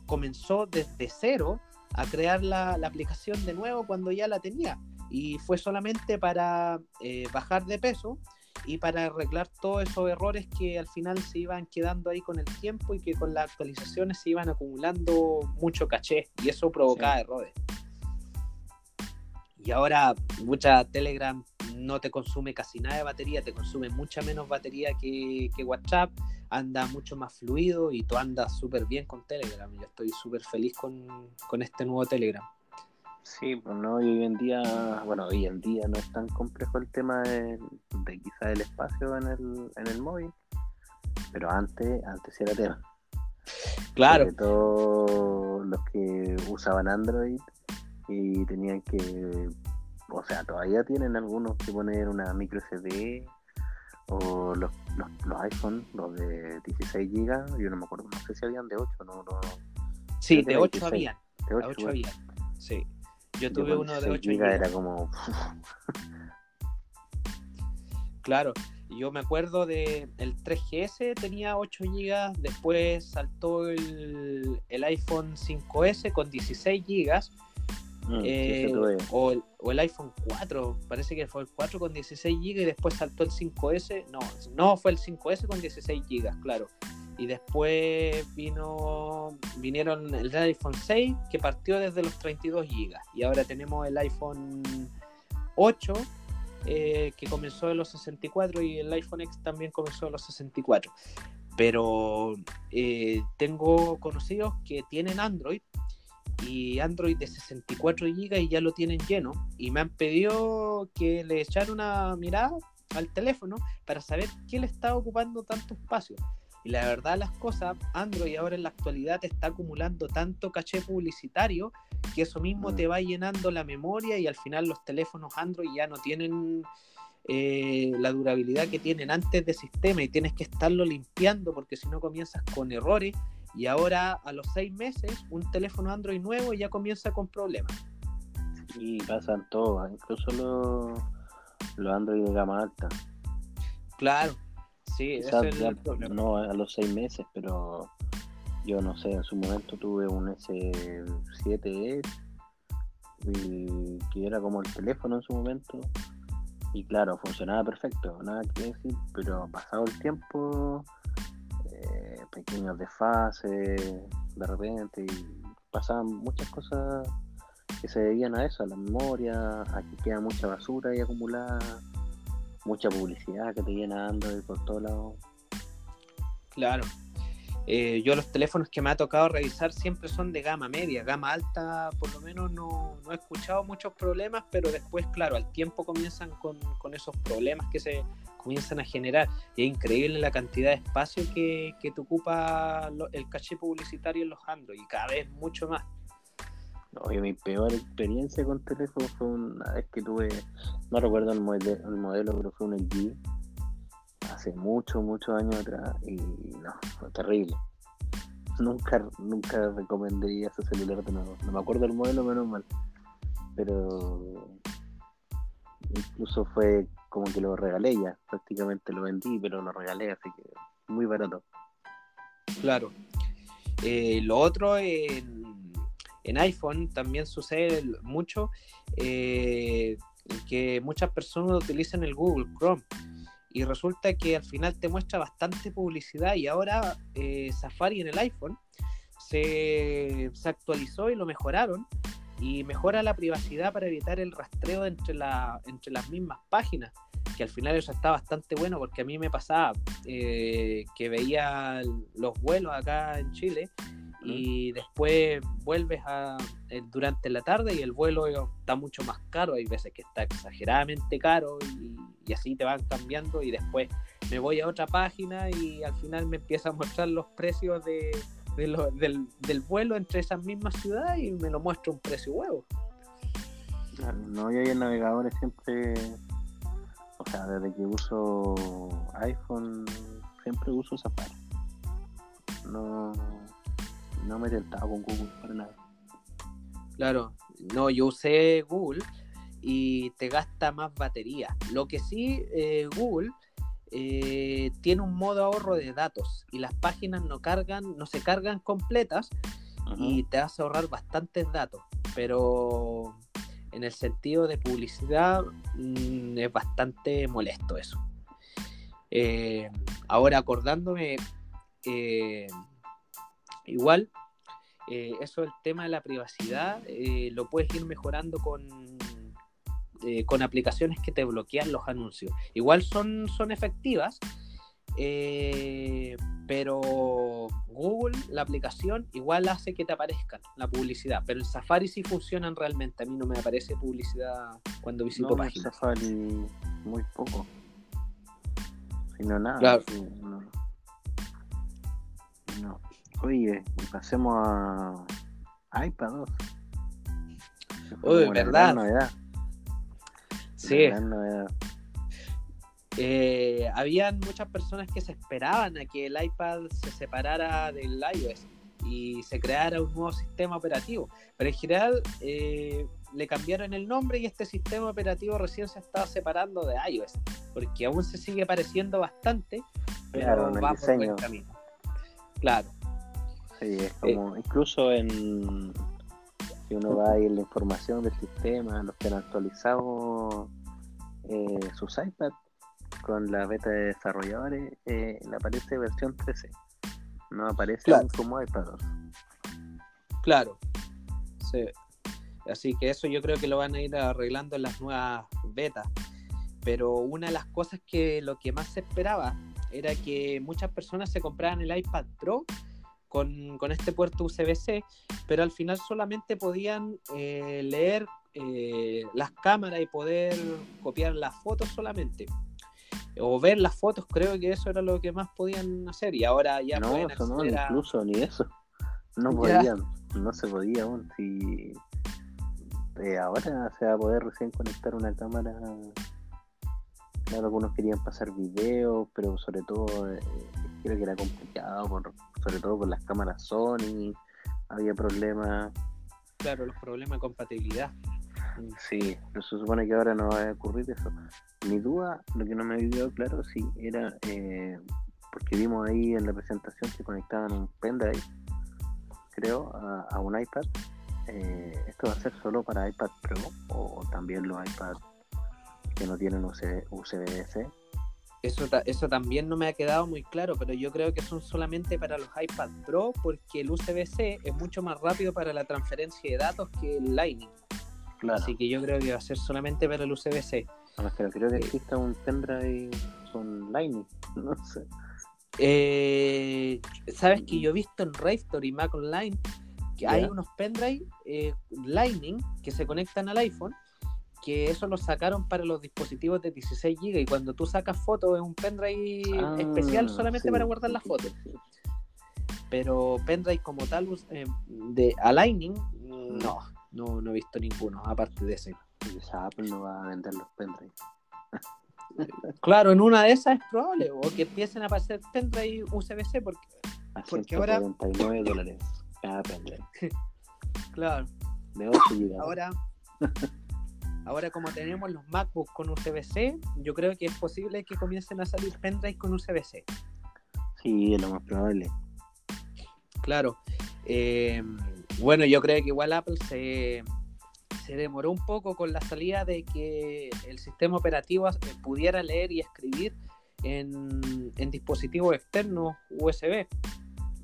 comenzó desde cero a crear la, aplicación de nuevo cuando ya la tenía. Y fue solamente para eh, bajar de peso y para arreglar todos esos errores que al final se iban quedando ahí con el tiempo y que con las actualizaciones se iban acumulando mucho caché y eso provocaba errores. Y ahora mucha Telegram no te consume casi nada de batería, te consume mucha menos batería que, que WhatsApp, anda mucho más fluido y tú andas súper bien con Telegram. Yo estoy súper feliz con, con este nuevo Telegram. Sí, pues no, hoy en día, bueno, hoy en día no es tan complejo el tema de, de quizá el espacio en el, en el móvil, pero antes, antes era tema. Claro. Sobre todo los que usaban Android y tenían que, o sea, todavía tienen algunos que poner una micro SD o los, los, iPhone, los de 16 GB, yo no me acuerdo, no sé si habían de 8, no, no. Sí, de 8 habían. De 8, habían, sí. Yo tuve uno de 8 GB. Era como. claro, yo me acuerdo de el 3GS tenía 8 GB, después saltó el, el iPhone 5S con 16 GB. Mm, eh, o, el, o, el, iPhone 4, parece que fue el 4 con 16 GB y después saltó el 5S. No, no fue el 5S con 16 GB, claro y después vino vinieron el iPhone 6 que partió desde los 32 GB y ahora tenemos el iPhone 8 eh, que comenzó de los 64 y el iPhone X también comenzó de los 64 pero eh, tengo conocidos que tienen Android y Android de 64 GB y ya lo tienen lleno y me han pedido que le echara una mirada al teléfono para saber qué le está ocupando tanto espacio y la verdad las cosas, Android ahora en la actualidad está acumulando tanto caché publicitario que eso mismo te mm. va llenando la memoria y al final los teléfonos Android ya no tienen eh, la durabilidad que tienen antes de sistema y tienes que estarlo limpiando porque si no comienzas con errores y ahora a los seis meses un teléfono Android nuevo ya comienza con problemas. Y pasan todos, incluso los, los Android de gama alta. Claro, Sí, no a los seis meses, pero yo no sé, en su momento tuve un S7 y que era como el teléfono en su momento. Y claro, funcionaba perfecto, nada que decir, pero pasado el tiempo eh, pequeños desfases de repente y pasaban muchas cosas que se debían a eso, a la memoria, a que queda mucha basura ahí acumulada, mucha publicidad que te viene dando por todos lados. Claro. Eh, yo los teléfonos que me ha tocado revisar siempre son de gama media, gama alta por lo menos no, he escuchado muchos problemas, pero después, claro, al tiempo comienzan con, esos problemas que se comienzan a generar. Y es increíble la cantidad de espacio que, que te ocupa el caché publicitario en los Android y cada vez mucho más. Oye, mi peor experiencia con teléfono fue una vez que tuve, no recuerdo el modelo, el modelo pero fue un LG hace muchos, muchos años atrás y no, fue terrible. Nunca, nunca recomendaría ese celular de nuevo. No me acuerdo el modelo, menos mal. Pero incluso fue como que lo regalé ya. Prácticamente lo vendí, pero lo regalé, así que muy barato. Claro. Eh, lo otro, en en iPhone también sucede mucho eh, que muchas personas utilizan el Google Chrome. Y resulta que al final te muestra bastante publicidad y ahora eh, Safari en el iPhone se, actualizó y lo mejoraron y mejora la privacidad para evitar el rastreo entre, la, entre las mismas páginas que al final eso está bastante bueno porque a mí me pasaba eh, que veía los vuelos acá en Chile y después vuelves a, eh, durante la tarde y el vuelo está mucho más caro, hay veces que está exageradamente caro y, así te van cambiando y después me voy a otra página y al final me empieza a mostrar los precios de, del, del, vuelo entre esas mismas ciudades y me lo muestra un precio huevo. No, yo en navegadores siempre, o sea, desde que uso iPhone, siempre uso Safari. No, no me he tentado con Google para nada. Claro, no, yo usé Google y te gasta más batería. Lo que sí, eh, Google eh, tiene un modo ahorro de datos y las páginas no cargan, no se cargan completas y te hace ahorrar bastantes datos. Pero en el sentido de publicidad mm, es bastante molesto eso. Eh, ahora acordándome, Igual, eh, eso el tema de la privacidad eh, lo puedes ir mejorando con, eh, con aplicaciones que te bloquean los anuncios. Igual son, son efectivas, pero Google, la aplicación, igual hace que te aparezcan la publicidad. Pero en Safari sí funcionan realmente. A mí no me aparece publicidad cuando visito no, páginas. Safari muy poco. Si no, nada. Claro. no. Oye, pasemos a iPad 2. Uy, verdad. Sí. Eh, habían muchas personas que se esperaban a que el iPad se separara del iOS y se creara un nuevo sistema operativo. Pero en general eh, le cambiaron el nombre y este sistema operativo recién se estaba separando de iOS, porque aún se sigue pareciendo bastante, pero va por buen camino. Claro. Sí, es eh, como, incluso en, si uno va ahí en la información del sistema, los que han actualizado eh, sus iPads con la beta de desarrolladores, eh, le aparece versión 13, no aparece como iPad Claro, sí. Así que eso yo creo que lo van a ir arreglando en las nuevas betas. Pero una de las cosas que lo que más se esperaba era que muchas personas se compraran el iPad Pro con, este puerto USB-C, pero al final solamente podían eh, leer eh, las cámaras y poder copiar las fotos solamente. O ver las fotos, creo que eso era lo que más podían hacer. Y ahora ya no, eso no, incluso ni eso. No podían, no se podía aún. Si eh, ahora se va a poder recién conectar una cámara. Claro, algunos querían pasar videos, pero sobre todo creo que era complicado por sobre todo con las cámaras Sony, había problemas. Claro, los problemas de compatibilidad. Sí, pero se supone que ahora no va a ocurrir eso. Mi duda, lo que no me había claro, sí, era eh, porque vimos ahí en la presentación que conectaban un pendrive, creo, a, un iPad. Eh, ¿Esto va a ser solo para iPad Pro o también los iPad que no tienen USB-C? Eso, eso también no me ha quedado muy claro, pero yo creo que son solamente para los iPad Pro porque el USB-C es mucho más rápido para la transferencia de datos que el Lightning. Claro. Así que yo creo que va a ser solamente para el USB-C. Que no creo que exista un pendrive con Lightning. No sé. Eh, Sabes que yo he visto en Ravestory y Mac Online que hay unos pendrive eh, Lightning que se conectan al iPhone, que eso lo sacaron para los dispositivos de 16 GB y cuando tú sacas fotos es un pendrive Ah, especial solamente sí, para guardar las fotos. Pero pendrive como tal eh, de a Lightning, no, no, no he visto ninguno aparte de ese. Esa Apple no va a vender los pendrive. Claro, en una de esas es probable, o que empiecen a aparecer pendrive USB-C porque, A Porque ahora- 149 dólares cada pendrive. claro, De 8 GB. Ahora, ahora como tenemos los MacBook con USB-C, yo creo que es posible que comiencen a salir pendrive con USB-C. Sí, es lo más probable. Claro. Eh, bueno, yo creo que igual Apple se, se demoró un poco con la salida de que el sistema operativo eh, pudiera leer y escribir en, en dispositivos externos USB,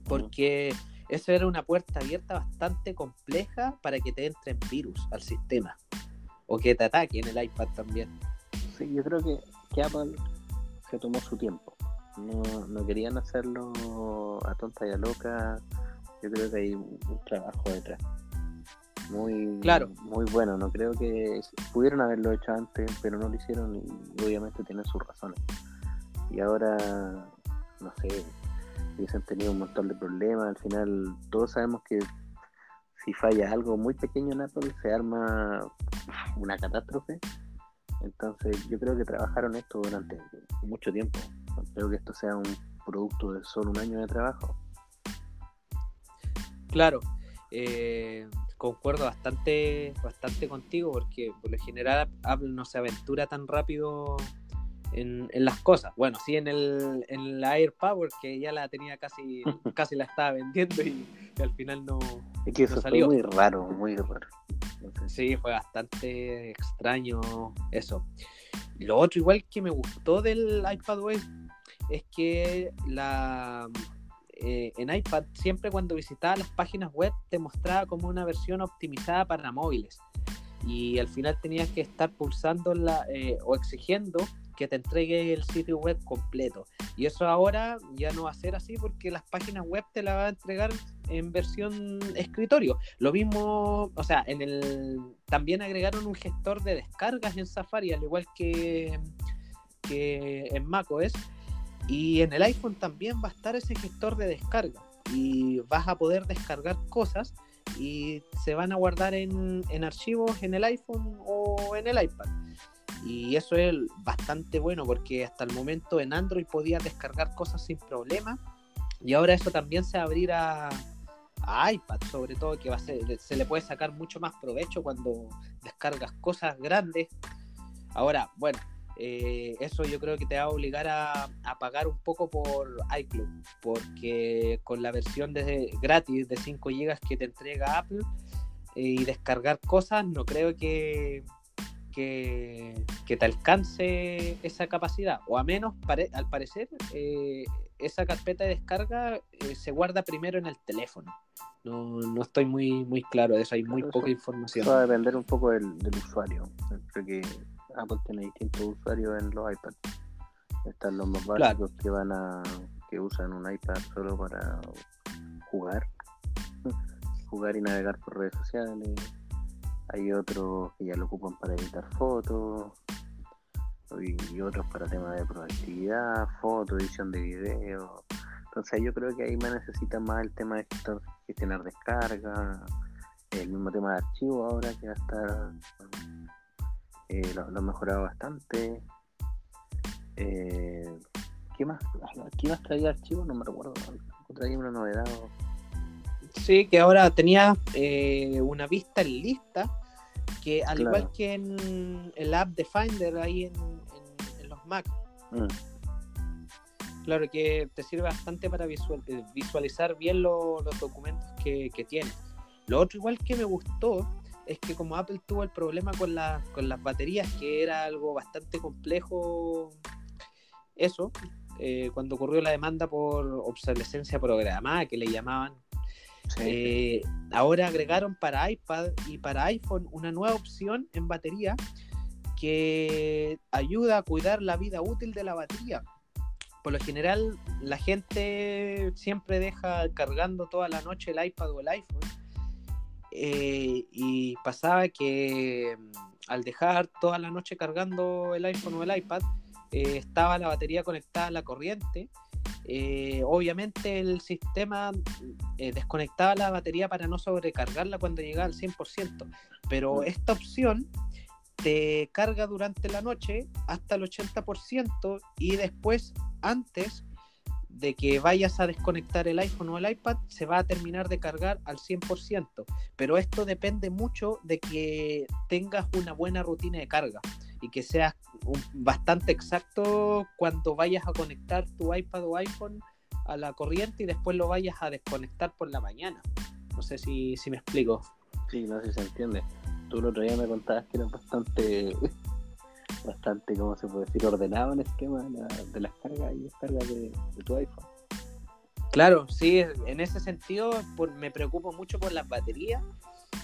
porque eso era una puerta abierta bastante compleja para que te entren virus al sistema o que te ataquen el iPad también. Sí, yo creo que, que Apple se tomó su tiempo. No, no querían hacerlo a tonta y a loca. Yo creo que hay un, un trabajo detrás. Muy, Claro. muy bueno. No creo que pudieron haberlo hecho antes, pero no lo hicieron y obviamente tienen sus razones. Y ahora, no sé, hubiesen tenido un montón de problemas. Al final, todos sabemos que si falla algo muy pequeño en Apple, se arma una catástrofe. Entonces, yo creo que trabajaron esto durante mucho tiempo. No creo que esto sea un producto de solo un año de trabajo. Claro, eh, concuerdo bastante, bastante contigo porque por lo general Apple no se aventura tan rápido en, en las cosas. Bueno, sí en el en la AirPower que ya la tenía casi, casi la estaba vendiendo y, y al final no. Es que No eso salió. fue muy raro, muy raro. Sí, fue bastante extraño eso. Lo otro igual que me gustó del iPadOS es que la eh, en iPad siempre cuando visitaba las páginas web te mostraba como una versión optimizada para móviles y al final tenías que estar pulsando la, eh, o exigiendo que te entregue el sitio web completo. Y eso ahora ya no va a ser así porque las páginas web te la va a entregar en versión escritorio. Lo mismo o sea en el también agregaron un gestor de descargas en Safari al igual que que en macOS. Y en el iPhone también va a estar ese gestor de descarga. Y vas a poder descargar cosas y se van a guardar en, en archivos en el iPhone o en el iPad. Y eso es bastante bueno porque hasta el momento en Android podías descargar cosas sin problema y ahora eso también se va a abrir a, iPad, sobre todo que va a ser, se le puede sacar mucho más provecho cuando descargas cosas grandes. Ahora, bueno, eh, eso yo creo que te va a obligar a, a, pagar un poco por iCloud, porque con la versión de, gratis de 5 GB que te entrega Apple eh, y descargar cosas, no creo que, que, que, te alcance esa capacidad, o a menos, pare, al parecer, eh, esa carpeta de descarga eh, se guarda primero en el teléfono. No, no estoy muy, muy claro de eso, hay muy poca información. Eso va a depender un poco del, del usuario. Porque Apple tiene distintos usuarios en los iPads. Están los más Claro. básicos que van a que usan un iPad solo para jugar, jugar y navegar por redes sociales. Hay otros que ya lo ocupan para editar fotos y, otros para temas de productividad, foto, edición de video. Entonces yo creo que ahí me necesita más el tema de gestionar descarga, el mismo tema de archivo ahora que va a estar eh, lo, han mejorado bastante. Eh, ¿Qué más? ¿Qué más traía archivo? No me recuerdo. Traía una novedad. Sí, que ahora tenía eh, una vista lista que al Claro. igual que en el app de Finder ahí en, en- en los Mac, Mm, claro que te sirve bastante para visual- eh, visualizar bien lo- los documentos que, que tienes. Lo otro igual que me gustó es que como Apple tuvo el problema con, la- con las baterías, que era algo bastante complejo eso, eh, cuando ocurrió la demanda por obsolescencia programada, que le llamaban, eh, ahora agregaron para iPad y para iPhone una nueva opción en batería que ayuda a cuidar la vida útil de la batería. Por lo general, la gente siempre deja cargando toda la noche el iPad o el iPhone. Eh, y pasaba que mm, al dejar toda la noche cargando el iPhone o el iPad, eh, estaba la batería conectada a la corriente. Eh, obviamente el sistema desconectaba la batería para no sobrecargarla cuando llegaba al 100%, pero mm. esta opción te carga durante la noche hasta el 80% y después, antes de que vayas a desconectar el iPhone o el iPad, se va a terminar de cargar al 100%. Pero esto depende mucho de que tengas una buena rutina de carga y que seas bastante exacto cuando vayas a conectar tu iPad o iPhone a la corriente y después lo vayas a desconectar por la mañana. No sé si, si me explico. Sí, no sé si se entiende tú el otro día me contabas que era bastante, bastante, ¿cómo se puede decir?, ordenado en el esquema de, las cargas y descargas de, tu iPhone. Claro, sí, en ese sentido me preocupo mucho por las baterías.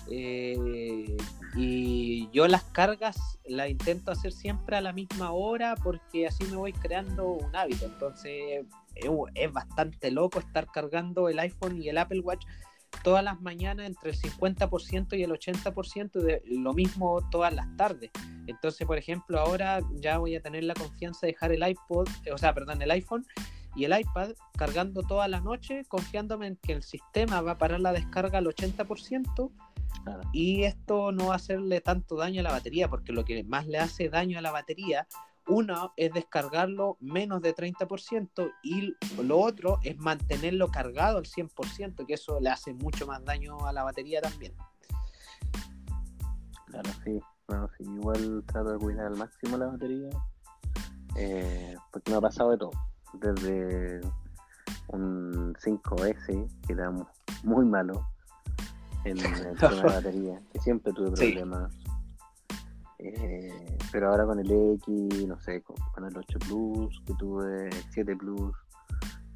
Eh, y yo las cargas las intento hacer siempre a la misma hora porque así me voy creando un hábito. Entonces es bastante loco estar cargando el iPhone y el Apple Watch todas las mañanas entre el 50% y el 80%, de lo mismo todas las tardes. Entonces, por ejemplo, ahora ya voy a tener la confianza de dejar el iPod, eh, o sea, perdón, el iPhone y el iPad cargando toda la noche, confiándome en que el sistema va a parar la descarga al 80% y esto no va a hacerle tanto daño a la batería, porque lo que más le hace daño a la batería uno es descargarlo menos de 30% y lo otro es mantenerlo cargado al 100%, que eso le hace mucho más daño a la batería también. Claro, sí. Bueno, sí, igual trato de cuidar al máximo la batería, eh, porque me ha pasado de todo. Desde un 5S, que era muy malo en el tema de batería, que siempre tuve problemas. Eh, pero ahora con el X, no sé, con, el 8 Plus, que tuve el 7 Plus,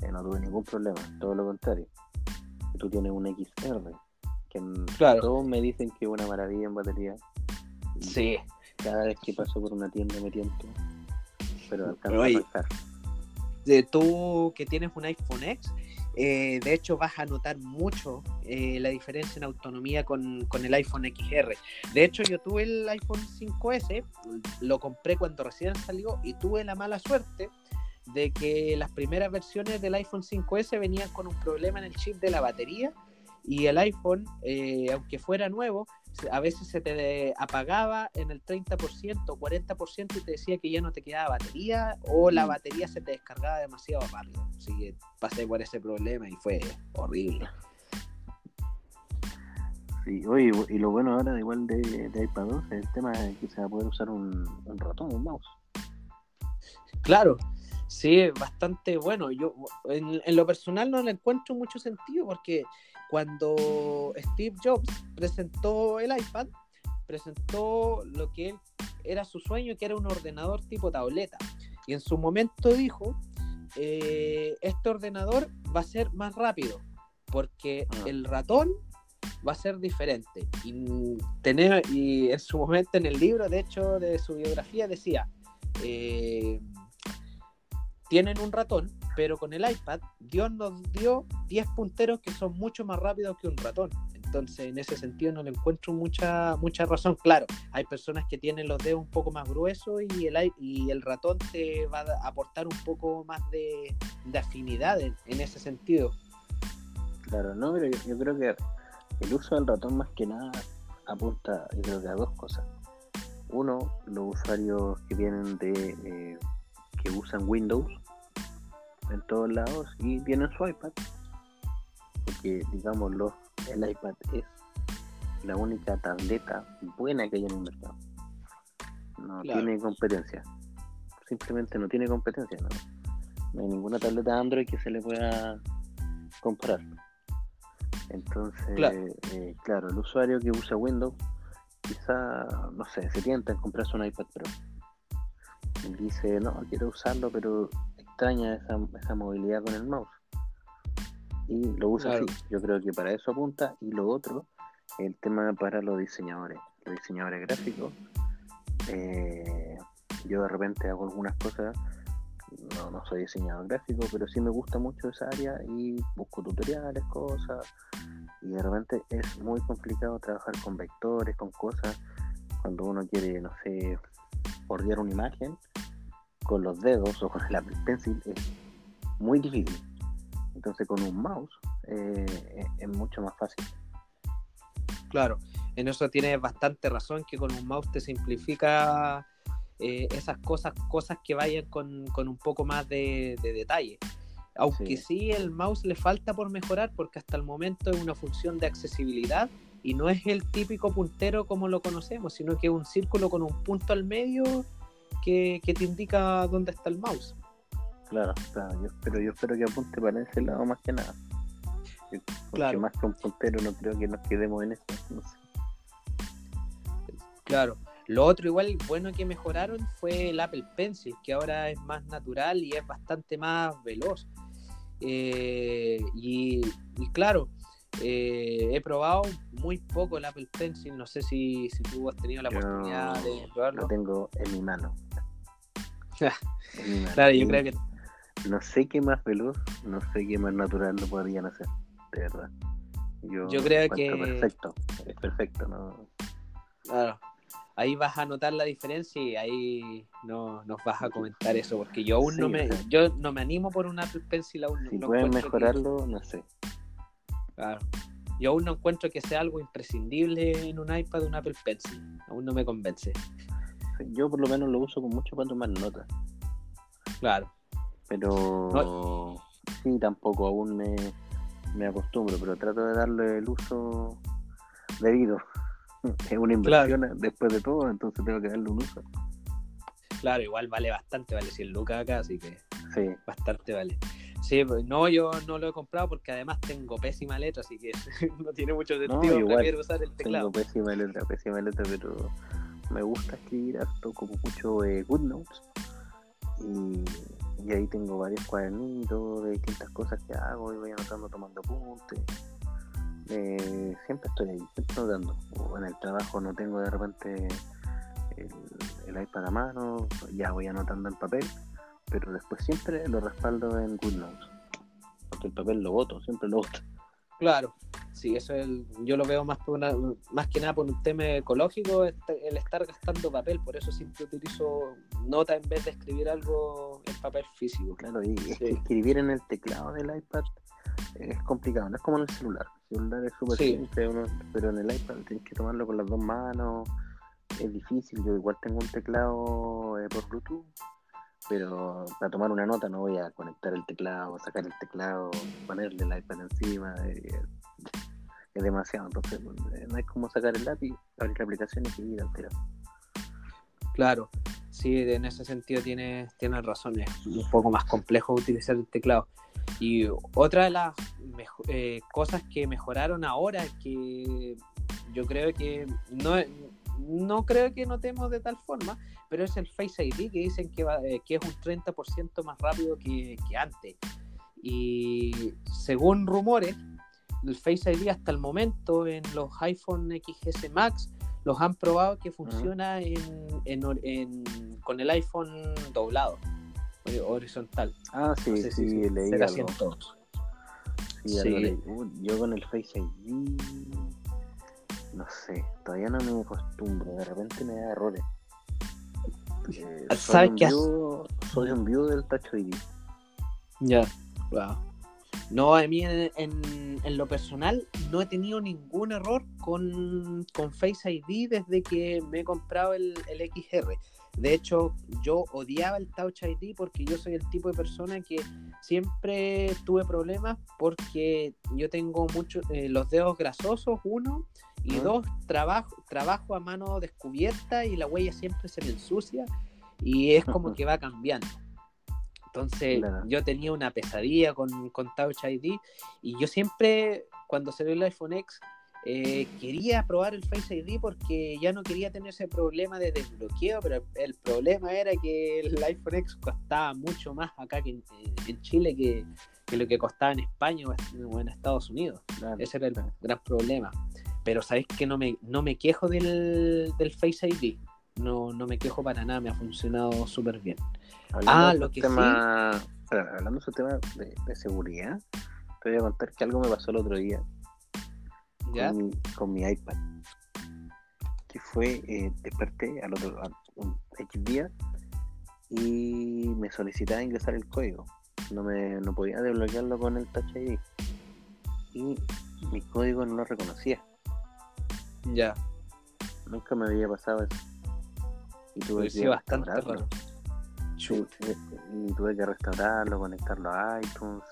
eh, no tuve ningún problema, todo lo contrario. Tú tienes un XR, que todos me dicen que es una maravilla en batería. Sí. Cada vez que paso por una tienda me tiento, pero alcanza a pasar. De tú que tienes un iPhone X, eh, de hecho, vas a notar mucho eh, la diferencia en autonomía con, el iPhone XR. De hecho, yo tuve el iPhone 5S, lo compré cuando recién salió y tuve la mala suerte de que las primeras versiones del iPhone 5S venían con un problema en el chip de la batería y el iPhone, eh, aunque fuera nuevo, a veces se te apagaba en el 30% o 40% y te decía que ya no te quedaba batería o la mm. batería se te descargaba demasiado rápido. Así que pasé por ese problema y fue horrible. Sí, oye, y lo bueno ahora, igual de, de iPad 2, es el tema de que se va a poder usar un, un ratón, un mouse. Claro, sí, bastante bueno. Yo en, en lo personal no le encuentro mucho sentido porque cuando Steve Jobs presentó el iPad, presentó lo que él era su sueño, que era un ordenador tipo tableta. Y en su momento dijo, eh, este ordenador va a ser más rápido, porque ah. el ratón va a ser diferente. Y, tener, y en su momento en el libro, de hecho, de su biografía, decía, eh, tienen un ratón, pero con el iPad, Dios nos dio 10 punteros que son mucho más rápidos que un ratón. Entonces, en ese sentido, no le encuentro mucha, mucha razón. Claro, hay personas que tienen los dedos un poco más gruesos y el, y el ratón te va a aportar un poco más de, afinidad en, ese sentido. Claro, no, pero yo, creo que el uso del ratón más que nada apunta, yo creo que a dos cosas. Uno, los usuarios que vienen de eh, que usan Windows en todos lados y tienen su iPad. Porque, digámoslo, el iPad es la única tableta buena que hay en el mercado. No tiene competencia. Simplemente no tiene competencia. ¿no? hay ninguna tableta Android que se le pueda comparar. Entonces, eh, claro. el usuario que usa Windows, quizá, no sé, se tienta en comprarse un iPad Pro. dice, no, quiero usarlo, pero extraña esa, esa movilidad con el mouse. Y lo usa así. Yo creo que para eso apunta. Y lo otro, el tema para los diseñadores, los diseñadores gráficos. Eh, yo de repente hago algunas cosas, no, no soy diseñador gráfico, pero sí me gusta mucho esa área y busco tutoriales, cosas. Y de repente es muy complicado trabajar con vectores, con cosas. Cuando uno quiere, no sé, bordear una imagen con los dedos o con el Apple Pencil es muy difícil. Entonces con un mouse eh, es mucho más fácil. Claro, en eso tienes bastante razón que con un mouse te simplifica eh, esas cosas, cosas que vayan con, un poco más de, detalle. Aunque sí. el mouse le falta por mejorar porque hasta el momento es una función de accesibilidad y no es el típico puntero como lo conocemos, sino que es un círculo con un punto al medio que, te indica dónde está el mouse. Claro, claro, yo espero, yo espero que apunte para ese lado más que nada. Porque claro. más que un puntero no creo que nos quedemos en eso. Claro. Lo otro igual bueno que mejoraron fue el Apple Pencil, que ahora es más natural y es bastante más veloz. Eh, y, claro, eh, he probado muy poco el Apple Pencil, no sé si, tú has tenido la oportunidad de probarlo. Lo tengo en mi mano. Claro, yo creo que... No sé qué más veloz, no sé qué más natural lo podrían hacer, de verdad. Yo, yo creo que... Perfecto, es perfecto, ¿no? Claro, ahí vas a notar la diferencia y ahí no nos vas a comentar eso, porque yo aún no me yo no me animo por un Apple Pencil aún. Si pueden mejorarlo, no sé. Claro. Yo aún no encuentro que sea algo imprescindible en un iPad un Apple Pencil. Aún no me convence. Yo por lo menos lo uso con mucho para tomar notas. Claro. Pero sí, tampoco aún me, me acostumbro, pero trato de darle el uso debido. es una inversión después de todo, entonces tengo que darle un uso. Claro, igual vale bastante, vale 100 lucas acá, así que sí. bastante vale. Sí, pues, no, yo no lo he comprado porque además tengo pésima letra, así que no tiene mucho sentido. No, usar el teclado. Tengo pésima letra, pésima letra, pero me gusta escribir harto, como mucho eh, GoodNotes. Y, y ahí tengo varios cuadernitos de distintas cosas que hago y voy anotando tomando apuntes. Eh, siempre estoy ahí, siempre notando. O en el trabajo no tengo de repente el, iPad a mano, ya voy anotando en papel, pero después siempre lo respaldo en GoodNotes. Porque el papel lo voto, siempre lo voto. Claro, sí, eso es el, yo lo veo más por más que nada por un tema ecológico, este, el estar gastando papel, por eso siempre utilizo nota en vez de escribir algo en papel físico. Claro, y escribir en el teclado del iPad es complicado, no es como en el celular. El celular es súper simple, pero en el iPad tienes que tomarlo con las dos manos, es difícil. Yo igual tengo un teclado eh, por Bluetooth, pero para tomar una nota no voy a conectar el teclado, sacar el teclado, ponerle el iPad encima. Eh, es demasiado, entonces eh, no es como sacar el lápiz, abrir la aplicación y escribir al Claro, sí, en ese sentido tienes, tienes razón, es un poco más complejo utilizar el teclado. Y otra de las eh, cosas que mejoraron ahora, que yo creo que no, no creo que notemos de tal forma, pero es el Face ID que dicen que, eh, que es un 30% más rápido que, antes. Y según rumores, el Face ID hasta el momento en los iPhone XS Max los han probado que funciona con el iPhone doblado horizontal. Ah, sí, sí, si leí algo. Sí, yo con el Face ID, no sé, todavía no me acostumbro, de repente me da errores. Eh, ¿Sabes qué? Soy un view del Touch ID. Ya, wow. No, a mí en, en, lo personal no he tenido ningún error con, con Face ID desde que me he comprado el, el XR. De hecho, yo odiaba el Touch ID porque yo soy el tipo de persona que siempre tuve problemas porque yo tengo muchos eh, los dedos grasosos, uno, y dos, trabajo, trabajo a mano descubierta y la huella siempre se me ensucia y es como que va cambiando. Entonces yo tenía una pesadilla con, con Touch ID y yo siempre, cuando salió el iPhone X, eh, quería probar el Face ID porque ya no quería tener ese problema de desbloqueo, pero el problema era que el iPhone X costaba mucho más acá que en, Chile que, lo que costaba en España o en Estados Unidos. Ese era el gran problema. Pero sabéis que no me, no me quejo del, Face ID. No, no me quejo para nada, me ha funcionado súper bien. ah, lo que tema, sí. hablando de su tema de, de seguridad, te voy a contar que algo me pasó el otro día con mi, iPad. Que fue, eh, desperté al otro un X día y me solicitaba ingresar el código. No me no podía desbloquearlo con el Touch ID. Y mi código no lo reconocía. Ya. Nunca me había pasado eso. Y tuve que bastante raro. y tuve que restaurarlo, conectarlo a iTunes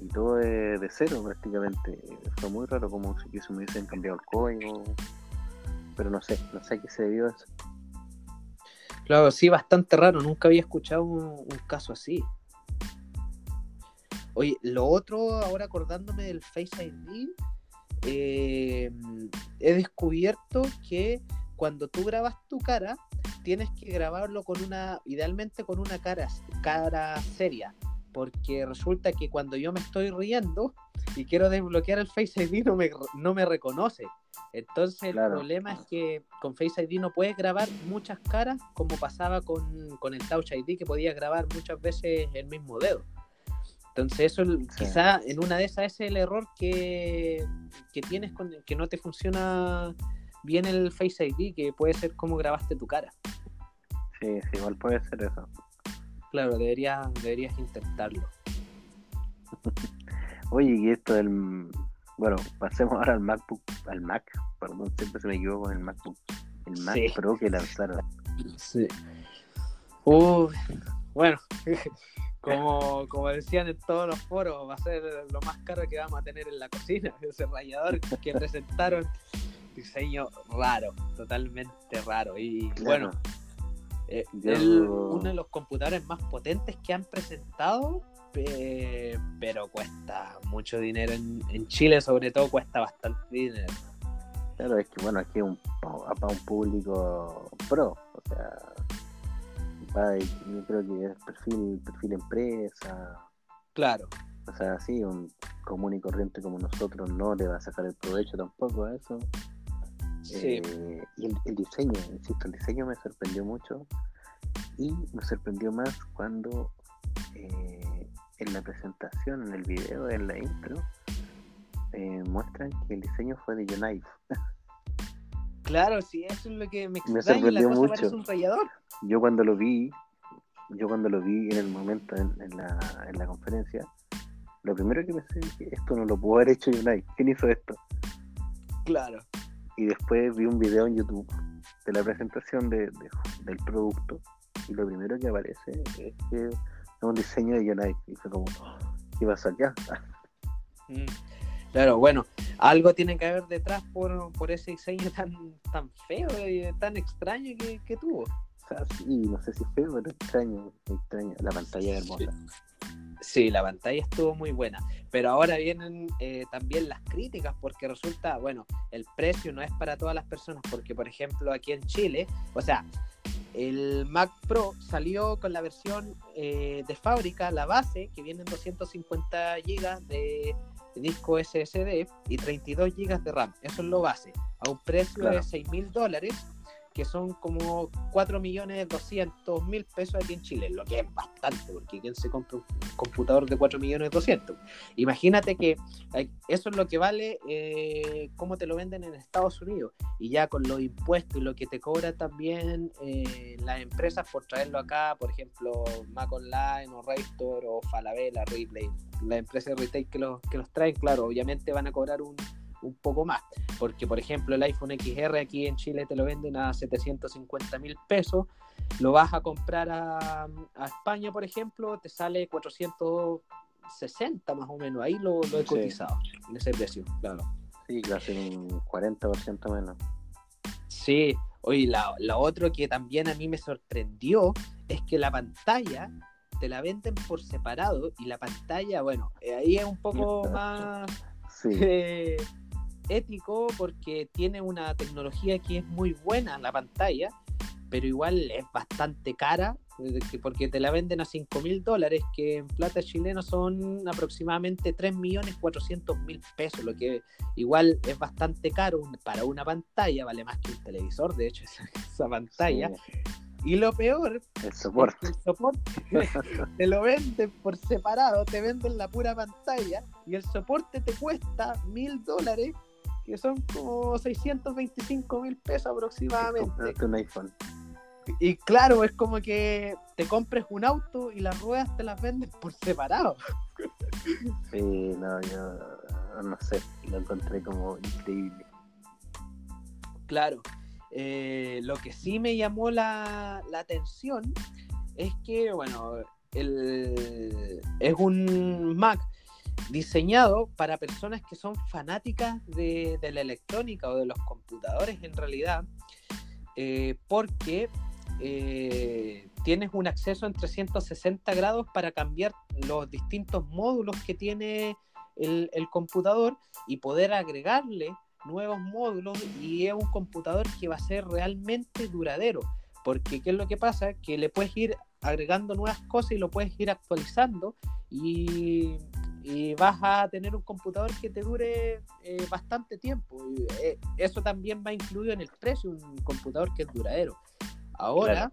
y todo de, cero prácticamente. Fue muy raro como si me hubiesen cambiado el código, pero no sé, no sé a qué se debió eso. Claro, sí, bastante raro, nunca había escuchado un, caso así. Oye, lo otro, ahora acordándome del Face ID, eh, he descubierto que cuando tú grabas tu cara, tienes que grabarlo con una, idealmente con una cara, cara seria porque resulta que cuando yo me estoy riendo y quiero desbloquear el Face ID no me, no me reconoce. Entonces el problema es que con Face ID no puedes grabar muchas caras como pasaba con, con, el Touch ID que podías grabar muchas veces el mismo dedo. Entonces eso quizá en una de esas es el error que, que tienes con que no te funciona bien el Face ID, que puede ser como grabaste tu cara. Sí, sí, igual puede ser eso. Claro, deberías, deberías intentarlo. Oye, y esto del. Bueno, pasemos ahora al MacBook, al Mac, perdón, siempre se me equivoco con el MacBook. El Mac Pro que lanzaron. Sí. Uh, bueno, como, como decían en todos los foros, va a ser lo más caro que vamos a tener en la cocina. Ese rayador que presentaron, diseño raro, totalmente raro. Y bueno eh, uno de los computadores más potentes que han presentado, pero cuesta mucho dinero en, Chile, sobre todo cuesta bastante dinero. Claro, es que bueno, aquí es un, para un público pro, o sea, yo creo que es perfil, perfil empresa. Claro. O sea, sí, un común y corriente como nosotros no le va a sacar el provecho tampoco a eso. Sí. Eh, y el, diseño, insisto, el diseño me sorprendió mucho y me sorprendió más cuando eh, en la presentación, en el video, en la intro, eh, muestran que el diseño fue de Knife. Claro, sí, eso es lo que me extraña. Me sorprendió mucho. Yo cuando lo vi, yo cuando lo vi en el momento en, la, en la conferencia, lo primero que pensé es que esto no lo pudo haber hecho United. ¿Quién hizo esto? Claro y después vi un video en YouTube de la presentación de, del producto y lo primero que aparece es que es un diseño de United y fue como ¿qué pasa acá? Mm. Claro, bueno, algo tiene que haber detrás por, por ese diseño tan, tan feo y tan extraño que, que tuvo. Sí, no sé si feo, pero extraño, extraño. La pantalla es hermosa. Sí, la pantalla estuvo muy buena, pero ahora vienen eh, también las críticas porque resulta, bueno, el precio no es para todas las personas porque, por ejemplo, aquí en Chile, o sea, el Mac Pro salió con la versión eh, de fábrica, la base, que viene en 250 GB de disco SSD y 32 GB de RAM. Eso es lo base, a un precio de 6 mil dólares que son como 4 millones 200 mil pesos aquí en Chile, lo que es bastante, porque ¿quién se compra un computador de 4 millones 200? Imagínate que eso es lo que vale eh, cómo te lo venden en Estados Unidos, y ya con los impuestos y lo que te cobra también eh, las empresas por traerlo acá, por ejemplo, Mac Online o Raystor o Falabella, Replay, las empresas de retail que los, que los traen, claro, obviamente van a cobrar un un poco más. Porque, por ejemplo, el iPhone XR aquí en Chile te lo venden a 750 mil pesos. Lo vas a comprar a, España, por ejemplo, te sale 460 más o menos. Ahí lo, he cotizado, en ese precio, claro. Sí, casi un 40% menos. Sí, oye, la, la otro que también a mí me sorprendió es que la pantalla te la venden por separado y la pantalla, bueno, eh, ahí es un poco más... Sí. ético porque tiene una tecnología que es muy buena, la pantalla, pero igual es bastante cara porque te la venden a 5 mil dólares, que en plata chilena son aproximadamente 3 millones 400 mil pesos, lo que igual es bastante caro para una pantalla, vale más que un televisor, de hecho, esa, pantalla. Y lo peor, el soporte. el soporte te lo venden por separado, te venden la pura pantalla y el soporte te cuesta mil dólares, que son como 625 mil pesos aproximadamente. un iPhone. Y claro, es como que te compres un auto y las ruedas te las venden por separado. Sí, no, yo no sé, lo encontré como increíble. Claro, eh, lo que sí me llamó la, atención es que, bueno, el, es un Mac diseñado para personas que son fanáticas de, la electrónica o de los computadores en realidad, eh, porque eh, tienes un acceso en 360 grados para cambiar los distintos módulos que tiene el, computador y poder agregarle nuevos módulos y es un computador que va a ser realmente duradero. Porque ¿qué es lo que pasa? Que le puedes ir agregando nuevas cosas y lo puedes ir actualizando y, vas a tener un computador que te dure eh, bastante tiempo. Y, eh, eso también va incluido en el precio, un computador que es duradero. Ahora,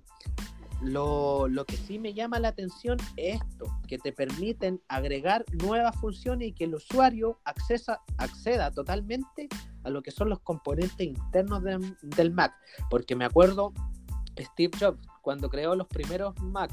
lo, que sí me llama la atención es esto, que te permiten agregar nuevas funciones y que el usuario accesa, acceda totalmente a lo que son los componentes internos del Mac. Porque me acuerdo, Steve Jobs, cuando creó los primeros Mac,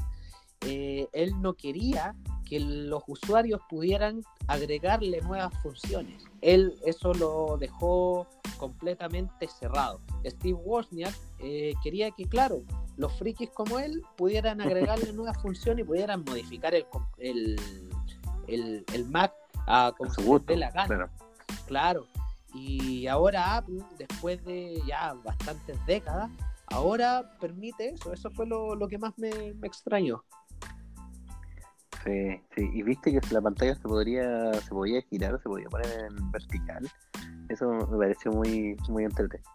eh, él no quería que los usuarios pudieran agregarle nuevas funciones. Él eso lo dejó completamente cerrado. Steve Wozniak eh, quería que, claro, los frikis como él pudieran agregarle nuevas funciones y pudieran modificar el, el, el, Mac a como se la gana. Claro. Y ahora Apple, después de ya bastantes décadas, ahora permite eso. Eso fue lo, que más me, me extrañó. Sí, sí, y viste que la pantalla se podría, se podía girar, se podía poner en vertical. Eso me pareció muy, muy entretenido.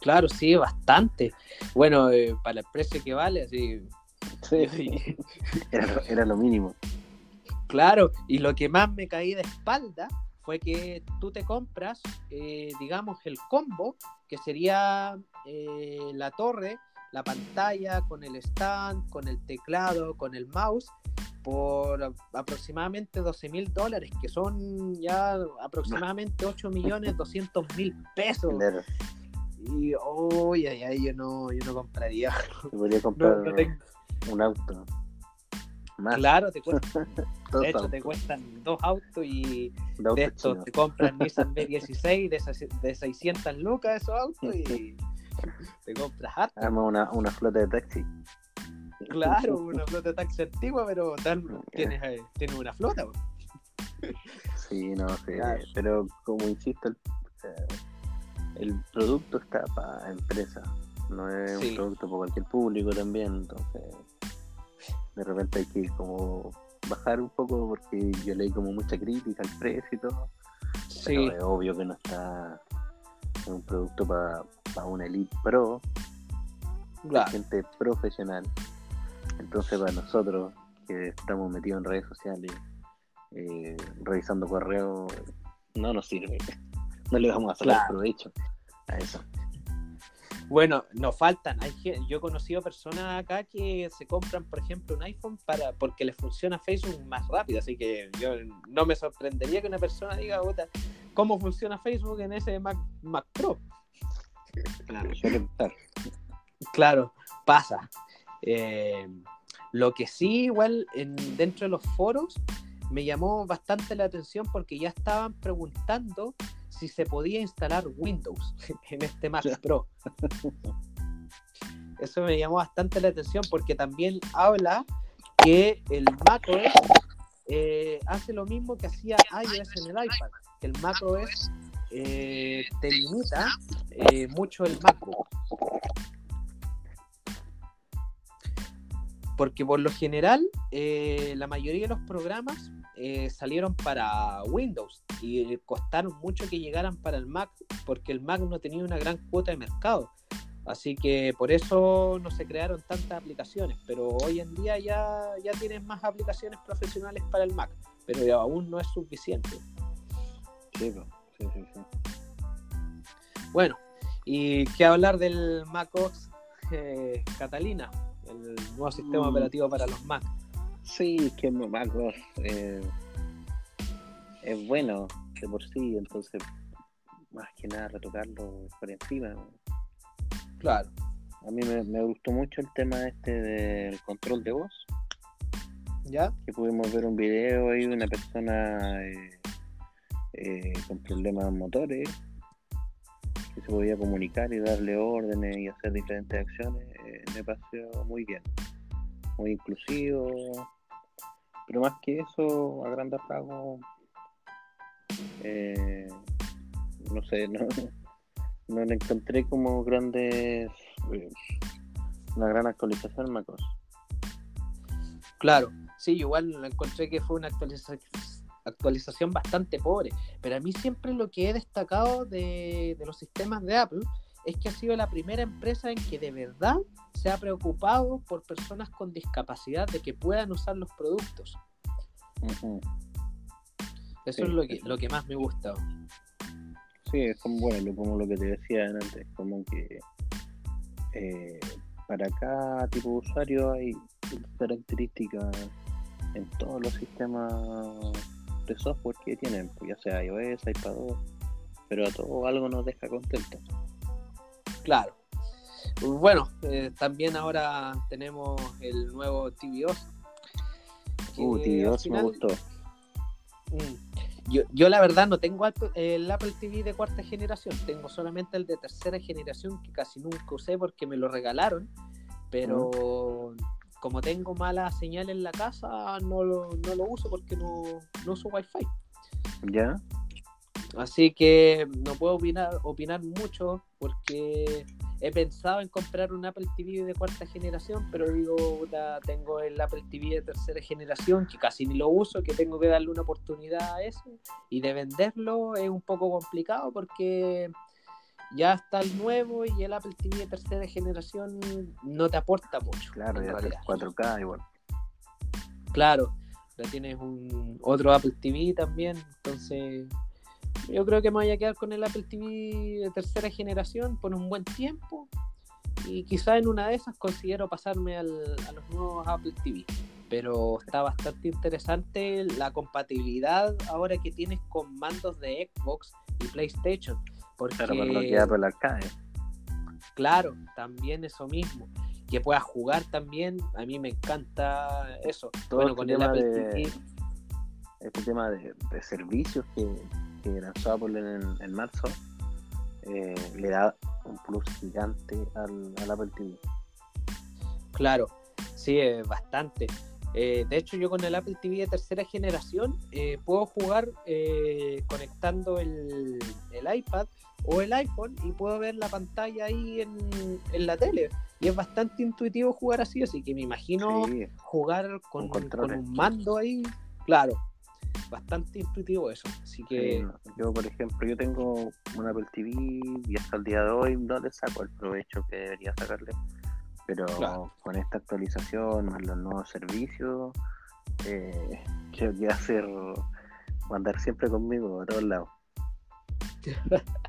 Claro, sí, bastante. Bueno, eh, para el precio que vale, así. Sí, era, lo mínimo. Claro, y lo que más me caí de espalda fue que tú te compras, eh, digamos, el combo, que sería eh, la torre, la pantalla, con el stand, con el teclado, con el mouse, por aproximadamente 12 mil dólares, que son ya aproximadamente 8 millones 200 mil pesos. Y, oh, ya, ya, yo no, yo no compraría. podría comprar un auto. Claro, te cuesta, de hecho, te cuestan dos autos y de estos te compran Nissan B16 de, de 600 lucas esos autos y te compras harto. una, una flota de taxi. Claro, una flota de taxi antigua, pero tal, tienes, eh, tienes una flota. Sí, no sé, pero como insisto, el, el producto está para empresa, no es un producto para cualquier público también, entonces de repente hay que como bajar un poco porque yo leí como mucha crítica al precio y todo. Sí. es obvio que no está es un producto para una elite pro, gente profesional. Entonces para nosotros que estamos metidos en redes sociales, eh, revisando correos, no nos sirve. No le vamos a sacar provecho a eso. Bueno, nos faltan. Hay, yo he conocido personas acá que se compran, por ejemplo, un iPhone para porque les funciona Facebook más rápido. Así que yo no me sorprendería que una persona diga, ¿cómo funciona Facebook en ese Mac, Mac Pro? Claro, claro pasa. Eh, lo que sí, igual, en, dentro de los foros, me llamó bastante la atención porque ya estaban preguntando si se podía instalar Windows en este Mac Pro. Eso me llamó bastante la atención porque también habla que el macOS eh, hace lo mismo que hacía iOS en el iPad, el macOS eh, te limita eh, mucho el MacBook. Porque por lo general, eh, la mayoría de los programas eh, salieron para Windows y costaron mucho que llegaran para el Mac, porque el Mac no tenía una gran cuota de mercado. Así que por eso no se crearon tantas aplicaciones, pero hoy en día ya, ya tienen más aplicaciones profesionales para el Mac, pero aún no es suficiente. Sí, sí, sí, sí. Bueno, y qué hablar del Mac OS eh, Catalina, el nuevo sistema Mm. operativo para los Mac. Sí, es que Mac OS eh, es bueno de por sí, entonces más que nada retocarlo por encima. Claro, A mí me, me gustó mucho el tema este del control de voz, ¿ya? que pudimos ver un video ahí de una persona eh, eh, con problemas motores, que se podía comunicar y darle órdenes y hacer diferentes acciones. eh, me pareció muy bien, muy inclusivo, pero más que eso, a grandes rasgos, eh, no sé, no, no le encontré como grandes, una gran actualización en MacOS. Claro, sí, igual encontré que fue una actualiza- actualización bastante pobre, pero a mí siempre lo que he destacado de, de los sistemas de Apple es que ha sido la primera empresa en que de verdad se ha preocupado por personas con discapacidad de que puedan usar los productos. Eso Sí, es lo que, lo que más me gusta. Sí, es como, bueno, como lo que te decía antes, como que eh, para cada tipo de usuario hay características en todos los sistemas de software que tienen, pues ya sea iOS, iPadOS, pero a todo algo nos deja contento. Claro. Bueno, eh, también ahora tenemos el nuevo TVOS. Uh, al me gustó. Mm. Yo, yo la verdad no tengo el Apple TV de cuarta generación, tengo solamente el de tercera generación que casi nunca usé porque me lo regalaron, pero como tengo mala señal en la casa no lo, no lo uso porque no, no uso wifi. ¿Ya? Así que no puedo opinar, opinar mucho porque he pensado en comprar un Apple TV de cuarta generación, pero digo, puta, tengo el Apple TV de tercera generación que casi ni lo uso, que tengo que darle una oportunidad a eso. Y de venderlo es un poco complicado porque ya está el nuevo y el Apple TV de tercera generación no te aporta mucho. Claro, ya realidad. 4K igual. Claro, ya tienes un otro Apple TV también, entonces yo creo que me voy a quedar con el Apple TV de tercera generación por un buen tiempo y quizá en una de esas considero pasarme al- a los nuevos Apple TV. Pero está bastante interesante la compatibilidad ahora que tienes con mandos de Xbox y PlayStation. Porque, Claro, por Apple Arcade. Claro, también eso mismo. Que puedas jugar también, a mí me encanta eso. Todo bueno, este con el Apple de- TV, este tema de, de servicios que, que lanzó Apple en, en marzo eh, le da un plus gigante al, al Apple TV. claro, sí, bastante. Eh, de hecho, yo con el Apple TV de tercera generación eh, puedo jugar eh, conectando el, el iPad o el iPhone y puedo ver la pantalla ahí en, en la tele. Y es bastante intuitivo jugar así, así que me imagino Sí, jugar con, Con con controles. un mando ahí. Claro, bastante intuitivo eso. Así que, sí, yo por ejemplo, yo tengo un Apple TV y hasta el día de hoy no le saco el provecho que debería sacarle. Pero Claro. con esta actualización, más los nuevos servicios, eh, creo que va a ser va a andar siempre conmigo a todos lados.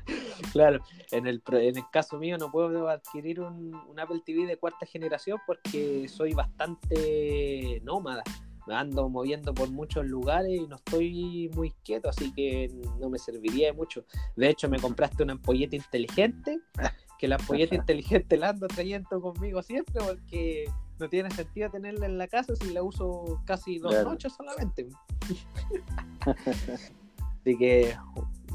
Claro, en el, en el caso mío no puedo adquirir un, un Apple TV de cuarta generación porque soy bastante nómada. Me ando moviendo por muchos lugares y no estoy muy quieto, así que no me serviría de mucho. De hecho, me compraste una ampolleta inteligente, que la ampolleta inteligente la ando trayendo conmigo siempre porque no tiene sentido tenerla en la casa si la uso casi dos Claro. noches solamente. Así que,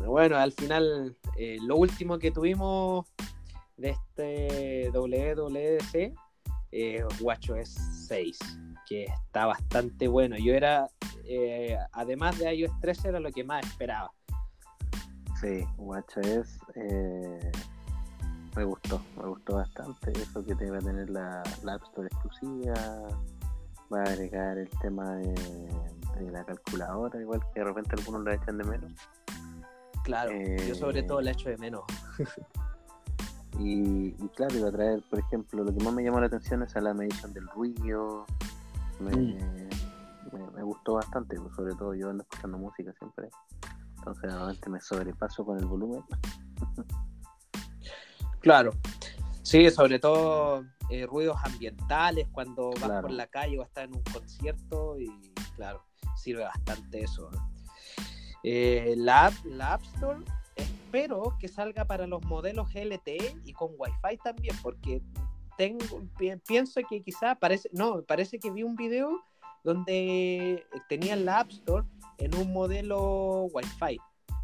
bueno, al final, eh, lo último que tuvimos de este WWDC, eh, WatchOS 6, que está bastante bueno. Yo era, eh, además de iOS 13, era lo que más esperaba. Sí, WatchOS eh, me gustó, me gustó bastante eso que te va a tener la, la App Store exclusiva, Va a agregar el tema de, de la calculadora, igual que de repente algunos la echan de menos. Claro, yo sobre Eh, todo la echo de menos. Y, y claro, iba a traer, por ejemplo, lo que más me llamó la atención es a la medición del ruido. Me, Mm. me, me gustó bastante, pues, sobre todo yo ando escuchando música siempre. Entonces, normalmente me sobrepaso con el volumen. Claro. Sí, sobre todo eh, ruidos ambientales cuando vas Claro. por la calle o estás en un concierto y claro, sirve bastante eso. ¿no? Eh, la, app, la App Store espero que salga para los modelos LTE y con Wi-Fi también, porque tengo, pienso que quizá parece, no, parece que vi un video donde tenían la App Store en un modelo Wi-Fi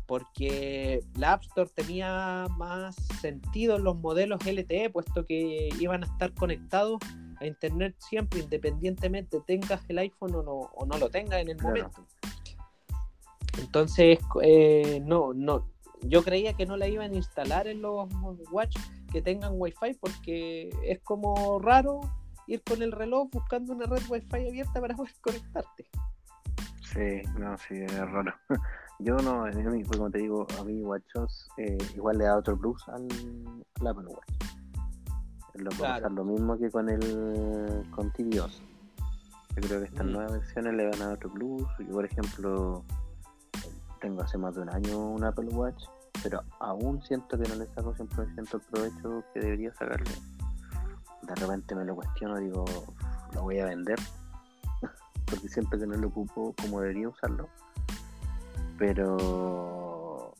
porque la App Store tenía más sentido en los modelos LTE, puesto que iban a estar conectados a Internet siempre, independientemente tengas el iPhone o no, o no lo tengas en el momento. Entonces, eh, no, no, yo creía que no la iban a instalar en los Watch que tengan Wi-Fi, porque es como raro ir con el reloj buscando una red Wi-Fi abierta para poder conectarte. Sí, no, sí, es raro. Yo no, como te digo, a mí WatchOS eh, igual le da otro plus al, al Apple Watch. Lo puedo Claro. usar lo mismo que con el con tvOS. Yo creo que estas Mm. nuevas versiones le van a dar otro plus. Yo, por ejemplo, tengo hace más de un año un Apple Watch, pero aún siento que no le saco 100% el provecho que debería sacarle. De repente me lo cuestiono, digo, lo voy a vender, porque siento que no lo ocupo como debería usarlo. Pero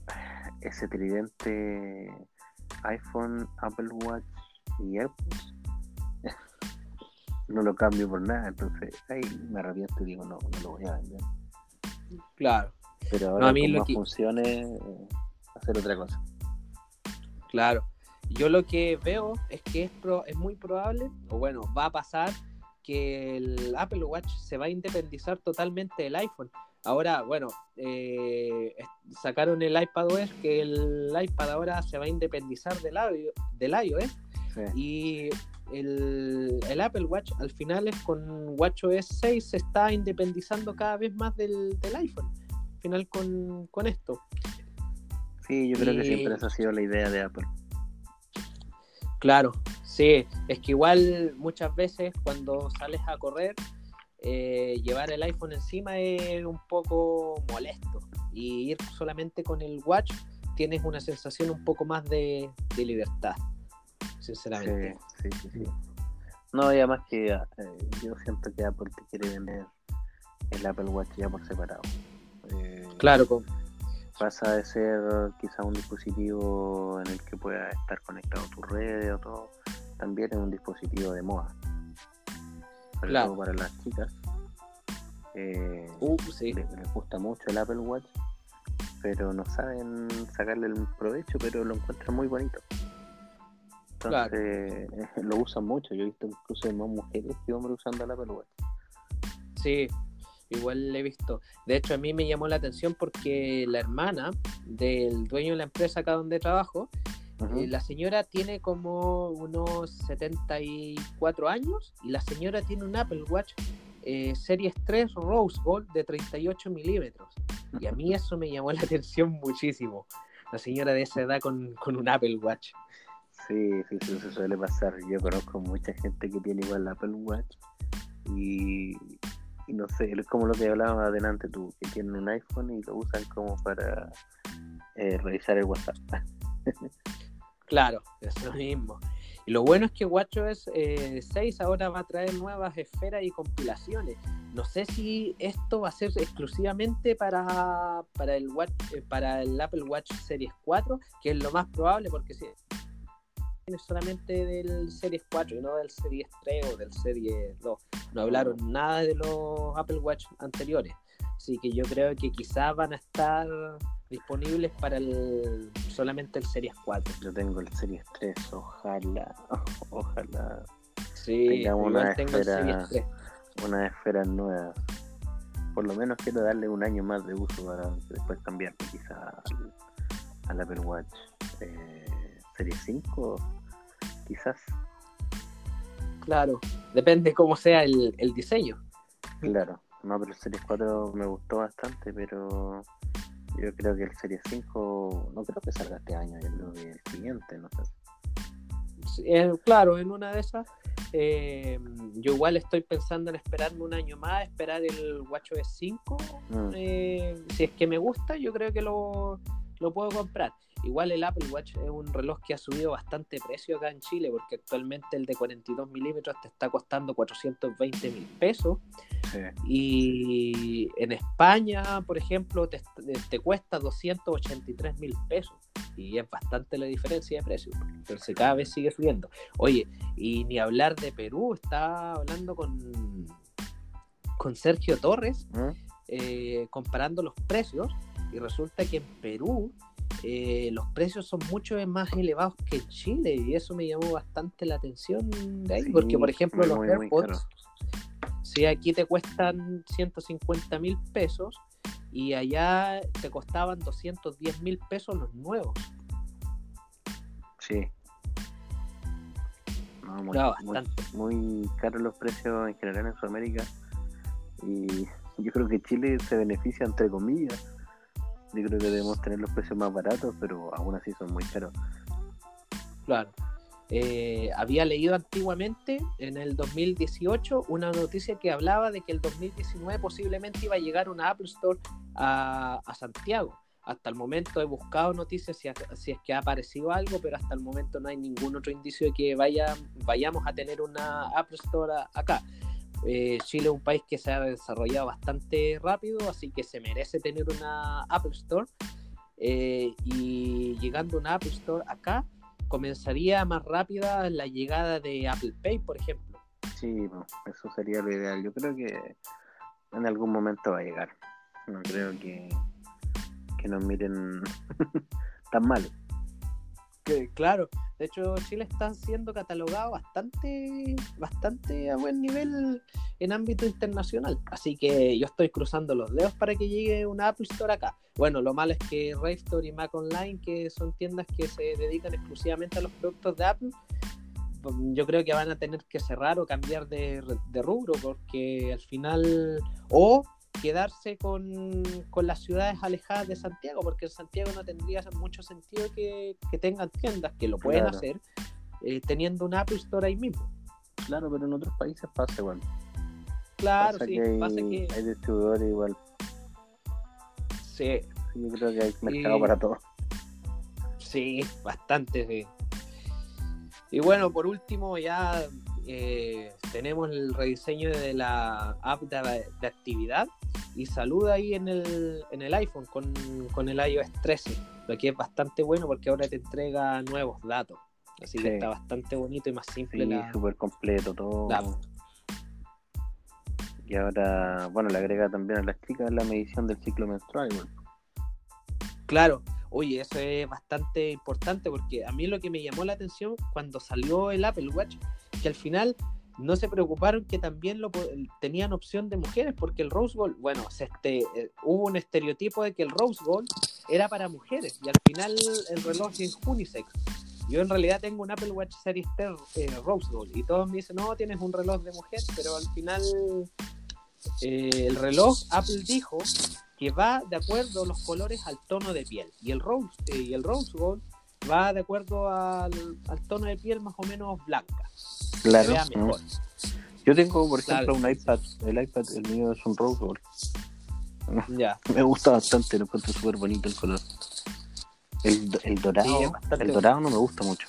ese tridente iPhone, Apple Watch y AirPods no lo cambio por nada, entonces ahí me arrepiento y digo, no, no lo voy a vender. Claro. Pero ahora a mí con lo más que- funciones, eh, hacer otra cosa. Claro. Yo lo que veo es que es, pro- es muy probable, o bueno, va a pasar que el Apple Watch se va a independizar totalmente del iPhone. Ahora, bueno, eh, sacaron el iPadOS, que el iPad ahora se va a independizar del, del iOS Sí. y el, el Apple Watch al final es con WatchOS 6 se está independizando cada vez más del, del iPhone. Al final con, con esto. Sí, yo creo que siempre esa ha sido la idea de Apple. Claro, sí, es que igual muchas veces cuando sales a correr, eh, llevar el iPhone encima es un poco molesto y ir solamente con el watch tienes una sensación un poco más de, de libertad, sinceramente. Sí, sí, sí, sí. No, y además que eh, yo siento que Apple te quiere vender el Apple Watch ya por separado. Eh, Claro, con- Pasa de ser quizá un dispositivo en el que pueda estar conectado a tus redes o todo, también es un dispositivo de moda. Sobre Claro. todo para las chicas. Eh, uh, sí, le- les gusta mucho el Apple Watch, pero no saben sacarle el provecho, pero lo encuentran muy bonito. Entonces lo usan mucho. Yo he visto incluso más mujeres que hombres usando el Apple Watch. sí, igual le he visto. De hecho, a mí me llamó la atención porque la hermana del dueño de la empresa acá donde trabajo, Eh, la señora tiene como unos 74 años y la señora tiene un Apple Watch eh, Series 3 Rose Gold de 38 milímetros. Y a mí eso me llamó la atención muchísimo. La señora de esa edad con, con un Apple Watch. Sí, sí, sí, eso suele pasar. Yo conozco mucha gente que tiene igual el Apple Watch y, y no sé, es como lo que hablabas adelante tú, que tienen un iPhone y lo usan como para eh, revisar el WhatsApp. Claro, eso mismo. Y lo bueno es que WatchOS eh, 6 ahora va a traer nuevas esferas y compilaciones. No sé si esto va a ser exclusivamente para, para, el, Watch, eh, para el Apple Watch Series 4, que es lo más probable porque si es solamente del Series 4 y no del Series 3 o del Series 2. No hablaron nada de los Apple Watch anteriores. Así que yo creo que quizás van a estar disponibles para el solamente el Series 4. Yo tengo el Series 3, ojalá, ojalá Sí, Tengamos una tengo el esfera- Series 3. unas esferas nuevas. Por lo menos quiero darle un año más de uso para después cambiarme quizá al, al Apple Watch eh, Series 5, quizás. Claro, depende cómo sea el, el diseño. Claro, no, pero el Series 4 me gustó bastante, pero yo creo que el Series 5 no creo que salga este año, yo creo que el siguiente, no sé. Eh, claro, en una de esas, eh, yo igual estoy pensando en esperarme un año más, esperar el WatchOS 5. Mm. eh, si es que me gusta, yo creo que lo, lo puedo comprar. Igual el Apple Watch es un reloj que ha subido bastante precio acá en Chile, porque actualmente el de 42 milímetros te está costando 420 mil pesos. Sí. Y en España, por ejemplo, te, te cuesta 283 mil pesos. Y es bastante la diferencia de precio. Entonces cada vez sigue subiendo. Oye, y ni hablar de Perú, estaba hablando con, con Sergio Torres, ¿Mm? eh, comparando los precios. Y resulta que en Perú eh, los precios son mucho más elevados que en Chile. Y eso me llamó bastante la atención de ahí. Sí, porque, por ejemplo, muy, los muy, AirPods, si aquí te cuestan 150 mil pesos y allá te costaban 210 mil pesos los nuevos. Sí. No, muy, Claro, muy, bastante. muy caros los precios en general en Sudamérica. Y yo creo que Chile se beneficia entre comillas. Yo creo que debemos tener los precios más baratos, pero aún así son muy caros. Claro. Eh, había leído antiguamente, en el 2018, una noticia que hablaba de que el 2019 posiblemente iba a llegar una Apple Store a, Santiago. Hasta el momento he buscado noticias si, si es que ha aparecido algo, pero hasta el momento no hay ningún otro indicio de que vaya, vayamos a tener una Apple Store acá. Eh, Chile es un país que se ha desarrollado bastante rápido, así que se merece tener una Apple Store. Eh, y llegando una Apple Store acá, comenzaría más rápida la llegada de Apple Pay, por ejemplo. Sí, eso sería lo ideal. Yo creo que en algún momento va a llegar. No creo que, que nos miren tan mal. Claro, de hecho Chile está siendo catalogado bastante, bastante a buen nivel en ámbito internacional. Así que yo estoy cruzando los dedos para que llegue una Apple Store acá. Bueno, lo malo es que Rave Store y Mac Online, que son tiendas que se dedican exclusivamente a los productos de Apple, pues, yo creo que van a tener que cerrar o cambiar de, de rubro porque al final o quedarse con, con las ciudades alejadas de Santiago porque en Santiago no tendría mucho sentido que, que tengan tiendas que lo pueden Claro. hacer eh, teniendo una Apple Store ahí mismo Claro, pero en otros países pasa igual. claro Pasa sí que hay, pasa que hay distribuidores igual. sí, Yo creo que hay mercado para todo. Sí, bastante. sí. Y bueno, por último, ya eh, tenemos el rediseño de la app de, de actividad y salud ahí en el, en el iPhone con, con el iOS 13, lo que es bastante bueno porque ahora te entrega nuevos datos. Así que está bastante bonito y más simple Sí, la, súper completo todo. la- Y ahora, bueno, le agrega también a las chicas la medición del ciclo menstrual. Claro, oye, eso es bastante importante porque a mí lo que me llamó la atención cuando salió el Apple Watch, que al final no se preocuparon que también lo tenían opción de mujeres, porque el Rose Gold, bueno, este, eh, hubo un estereotipo de que el Rose Gold era para mujeres y al final el reloj es unisex. Yo en realidad tengo un Apple Watch Series 3 eh, Rose Gold y todos me dicen, no, tienes un reloj de mujer, pero al final eh, el reloj Apple dijo que va de acuerdo los colores al tono de piel y el rose eh, y el rose gold va de acuerdo al tono de piel más o menos blanca Claro. vea ¿no? mejor Yo tengo, por Claro. ejemplo, un iPad. El iPad, el mío es un Rose Gold. ya Me gusta bastante, lo encuentro súper bonito el color. El, el dorado, Sí, el dorado no me gusta mucho.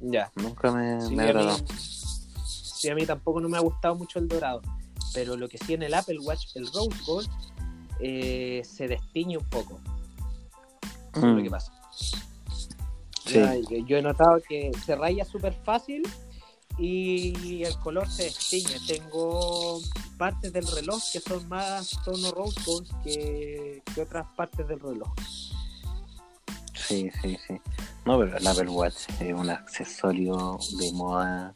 ya Nunca me, sí, me ha agradado. sí, a mí tampoco no me ha gustado mucho el dorado pero lo que sí en el Apple Watch el rose gold eh, se destiñe un poco es lo que Mm, pasa Sí. Yo- he notado que se raya súper fácil y el color se destiñe. Tengo partes del reloj que son más tono rose gold que, que otras partes del reloj. Sí, sí, sí. No, pero el Apple Watch es un accesorio de moda.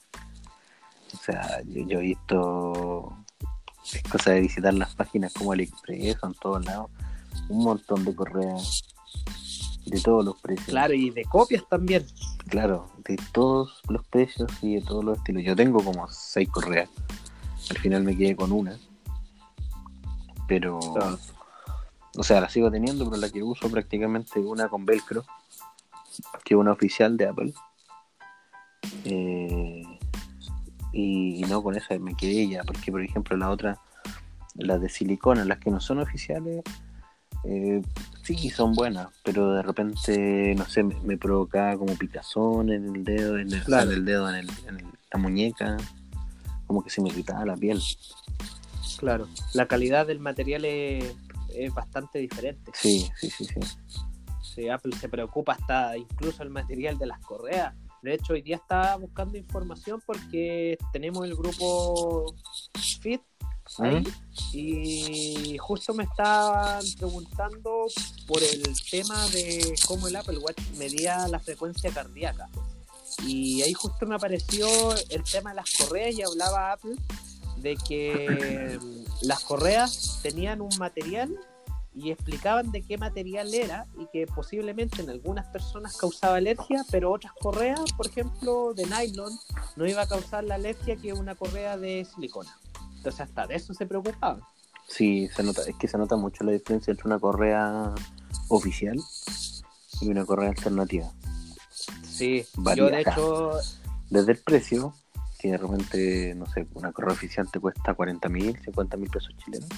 O sea, yo, yo he visto es cosa de visitar las páginas como AliExpress en todos lados. Un montón de correas de todos los precios. Claro, y de copias también. Claro, de todos los precios y de todos los estilos. Yo tengo como seis correas Al final me quedé con una. Pero. Claro. O sea, la sigo teniendo, pero la que uso prácticamente una con velcro. Que es una oficial de Apple. Eh, y, y no con esa me quedé ya, porque por ejemplo la otra, las de silicona, las que no son oficiales, eh, sí son buenas, pero de repente, no sé, me, me provocaba como picazón en el dedo, en el, Claro. en el dedo, en, el- en la muñeca, como que se me irritaba la piel. Claro, la calidad del material es, es bastante diferente. Sí, sí, sí, sí. Sí, Apple se preocupa hasta incluso el material de las correas. De hecho, hoy día estaba buscando información porque tenemos el grupo Fit Ujú. y justo me estaban preguntando por el tema de cómo el Apple Watch medía la frecuencia cardíaca. Y ahí justo me apareció el tema de las correas y hablaba Apple de que mm, las correas tenían un material y explicaban de qué material era y que posiblemente en algunas personas causaba alergia, pero otras correas, por ejemplo, de nylon, no iba a causar la alergia que una correa de silicona. Entonces hasta de eso se preocupaban. Sí, se nota, es que se nota mucho la diferencia entre una correa oficial y una correa alternativa. Sí, yo de hecho, Desde el precio, que de repente, no sé, una correa oficial te cuesta 40 mil, 50 mil pesos chilenos.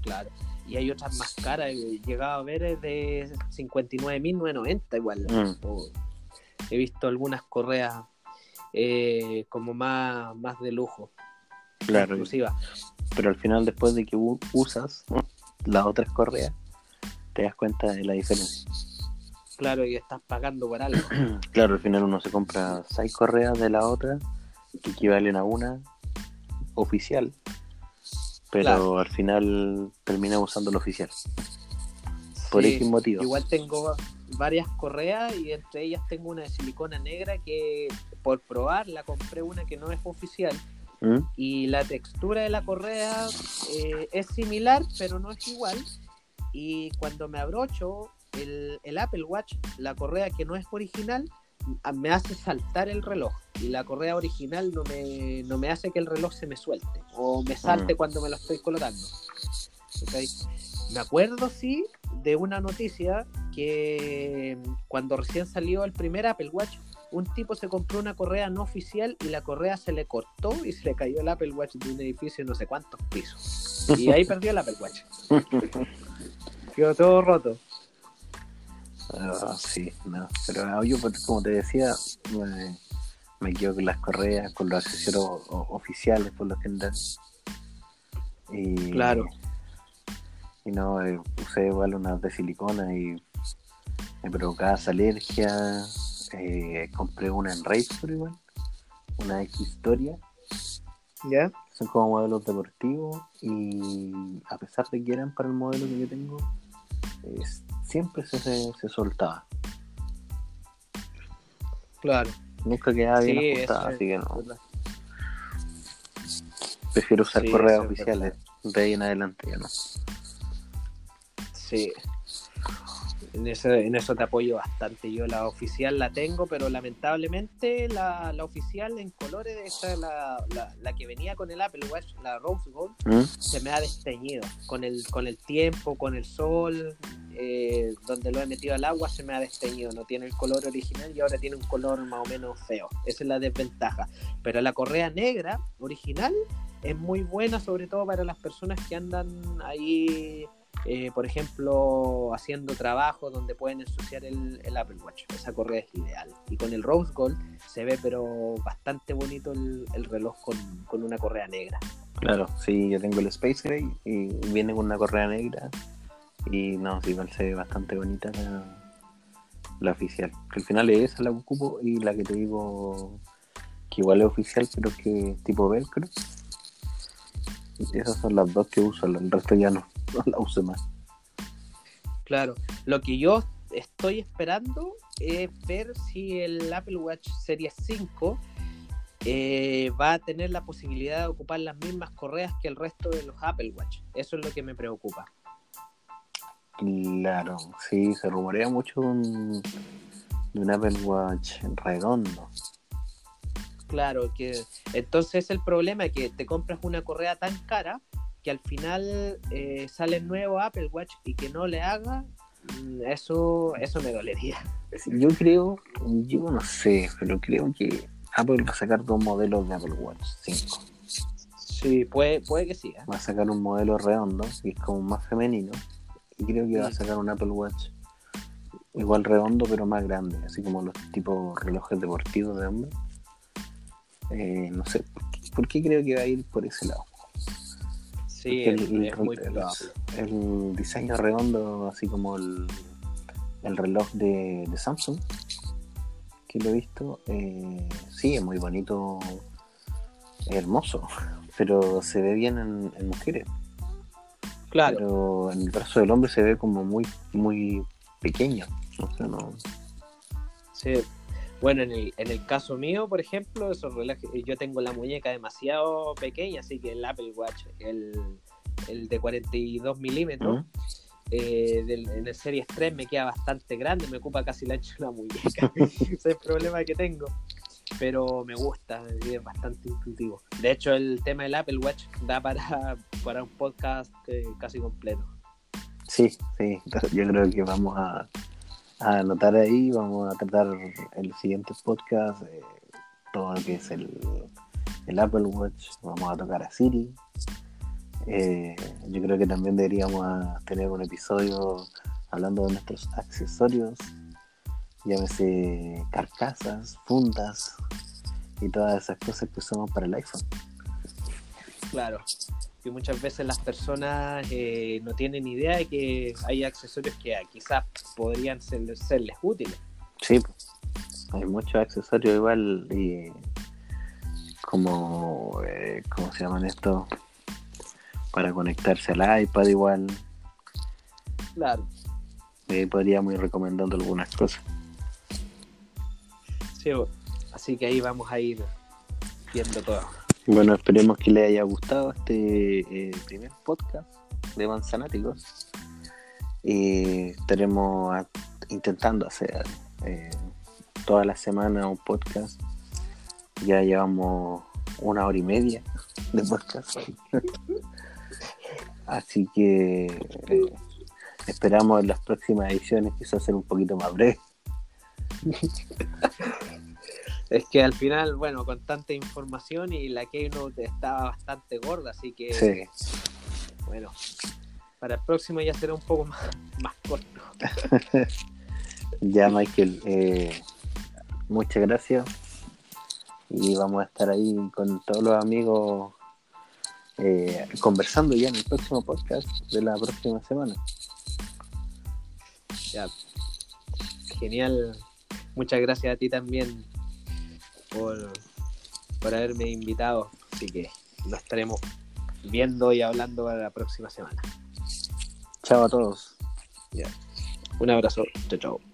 claro, y hay otras más caras, he llegado a ver es de 59.990 igual. Mm. O- he visto algunas correas eh, como más, más de lujo, Claro, exclusivas. pero al final después de que usas las otras correas, te das cuenta de la diferencia. Claro, y estás pagando por algo. Claro, al final uno se compra seis correas de la otra que equivalen a una oficial, pero Claro. al final termina usando la oficial. Por Sí, X motivo. Igual tengo varias correas y entre ellas tengo una de silicona negra que por probar la compré una que no es oficial ¿Mm? y la textura de la correa eh, es similar pero no es igual y cuando me abrocho el, el Apple Watch, la correa que no es original me hace saltar el reloj y la correa original no me, no me hace que el reloj se me suelte o me salte Mm. cuando me lo estoy colocando. ¿Ok? Me acuerdo, sí, de una noticia que mm, cuando recién salió el primer Apple Watch, un tipo se compró una correa no oficial y la correa se le cortó y se le cayó el Apple Watch de un edificio de no sé cuántos pisos. Y ahí perdió el Apple Watch. Quedó todo roto. Ah, sí, no. Pero ah, yo, pues, como te decía, me, me quedo con las correas, con los accesorios o- oficiales por lo general. Y, Claro. Y no, eh, usé igual unas de silicona y me provocaba esa alergia. Eh, compré una en Razer igual, una X-Historia. ¿Ya? Son como modelos deportivos y a pesar de que eran para el modelo que yo tengo, eh, siempre se, se, se soltaba. Claro. Nunca quedaba bien Sí, ajustada, así que no. verdad. Prefiero usar Sí, correas oficiales. De ahí en adelante ya no. Sí. En eso, en eso te apoyo bastante. Yo la oficial la tengo, pero lamentablemente la, la oficial en colores, esa, la, la, la que venía con el Apple Watch, la Rose Gold, ¿Mm? se me ha desteñido. Con el, con el tiempo, con el sol, eh, donde lo he metido al agua, se me ha desteñido. No tiene el color original y ahora tiene un color más o menos feo. Esa es la desventaja. Pero la correa negra original es muy buena, sobre todo para las personas que andan ahí, eh, por ejemplo, haciendo trabajo donde pueden ensuciar el, el Apple Watch. Esa correa es ideal. Y con el Rose Gold se ve, pero bastante bonito el, el reloj con, con una correa negra. Claro, sí, yo tengo el Space Gray y viene con una correa negra. Y no, sí, igual se ve bastante bonita la, la oficial. Que al final es esa la ocupo y la que te digo que igual es oficial, pero que tipo velcro. Esas son las dos que uso, el resto ya no, no la uso más. Claro, lo que yo estoy esperando es ver si el Apple Watch Series 5 eh, va a tener la posibilidad de ocupar las mismas correas que el resto de los Apple Watch. Eso es lo que me preocupa. Claro, sí, se rumorea mucho un Apple Watch redondo. Claro, que entonces el problema es que te compras una correa tan cara que al final eh, sale el nuevo Apple Watch y que no le haga, mm, eso, eso me dolería. Yo creo, yo no sé, pero creo que Apple va a sacar dos modelos de Apple Watch 5. Sí, puede, puede que sí. ¿eh? Va a sacar un modelo redondo, que es como más femenino, y creo que va a sacar un Apple Watch igual redondo, pero más grande, así como los tipos relojes deportivos de hombre. Eh, no sé, ¿por qué, por qué creo que va a ir por ese lado? Sí, es, el, es muy el- el diseño redondo, así como el, el reloj de, de Samsung, que lo he visto, eh, sí, es muy bonito, hermoso, pero se ve bien en, en mujeres. Claro, Pero en el brazo del hombre se ve como muy, muy pequeño. No sé, no. sí. Bueno, en el, en el caso mío, por ejemplo, esos relojes, yo tengo la muñeca demasiado pequeña, así que el Apple Watch, el, el de 42 milímetros, ¿Mm? eh, del- en el Series 3 me queda bastante grande, me ocupa casi el ancho de la muñeca. Ese es el problema que tengo. Pero me gusta, es bastante intuitivo. De hecho, el tema del Apple Watch da para, para un podcast eh, casi completo. Sí, sí. Yo creo que vamos a, a anotar ahí, vamos a tratar el siguiente podcast, eh, todo lo que es el, el Apple Watch, vamos a tocar a Siri. Eh, yo creo que también deberíamos tener un episodio hablando de nuestros accesorios, llámese carcasas, fundas y todas esas cosas que usamos para el iPhone. Claro. Y muchas veces las personas eh, no tienen idea de que hay accesorios que ah, quizás podrían ser- serles útiles. Sí, hay muchos accesorios igual y como, eh, ¿cómo se llaman estos? Para conectarse al iPad igual. Claro. Ahí podríamos ir recomendando algunas cosas. Sí, así que ahí vamos a ir viendo todo. Bueno, esperemos que les haya gustado este eh, primer podcast de Manzanáticos. Y estaremos intentando hacer eh, toda la semana un podcast. Ya llevamos una hora y media de podcast. Así que eh, esperamos en las próximas ediciones quizás ser un poquito más breve. Es que al final, bueno, con tanta información y la Keynote estaba bastante gorda, así que, Sí. bueno, para el próximo ya será un poco más, más corto. Ya, Michael, eh, muchas gracias. Y vamos a estar ahí con todos los amigos eh, conversando ya en el próximo podcast de la próxima semana. Ya. Genial. Muchas gracias a ti también por, por haberme invitado. Así que lo estaremos viendo y hablando la próxima semana. Chao a todos. Un abrazo. Chao, chao.